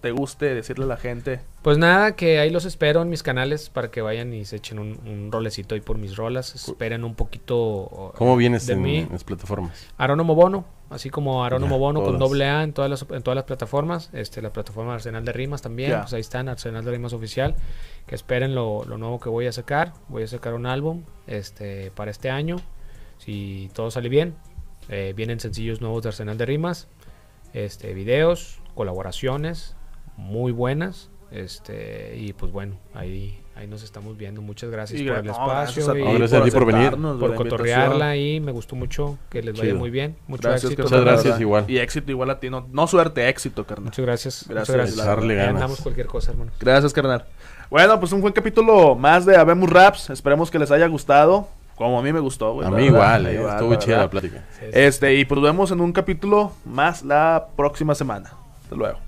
te guste decirle a la gente. Pues nada, que ahí los espero en mis canales para que vayan y se echen un, un rolecito ahí por mis rolas. Esperen un poquito ¿Cómo vienes de en, mí. en las plataformas? Arónomo Bono, así como Arónomo Ya, Bono con doble A en todas las, en todas las plataformas. Este, la plataforma Arsenal de Rimas también, pues ahí están, Arsenal de Rimas Oficial. Que esperen lo, lo nuevo que voy a sacar. Voy a sacar un álbum este, para este año. Si todo sale bien, eh, vienen sencillos nuevos de Arsenal de Rimas. Este, videos, colaboraciones muy buenas. Este, y pues bueno, ahí, ahí nos estamos viendo. Muchas gracias Y por el no, espacio. gracias a y- gracias a ti por venir. por la cotorrearla ahí. Me gustó mucho. Que les vaya Chido. muy bien. Mucho Gracias, éxito. carnal, Muchas gracias, verdad. igual. Y éxito igual a ti. No, no suerte, éxito, carnal. Muchas gracias. Gracias, Muchas gracias. Darle ganas. andamos cualquier cosa, hermano. Gracias, carnal. Bueno, pues un buen capítulo más de Habemos Raps. Esperemos que les haya gustado. Como a mí me gustó, güey. A mí igual, eh, verdad, estuvo chida la plática. Sí, sí. Este, y pues nos vemos en un capítulo más la próxima semana. Hasta luego.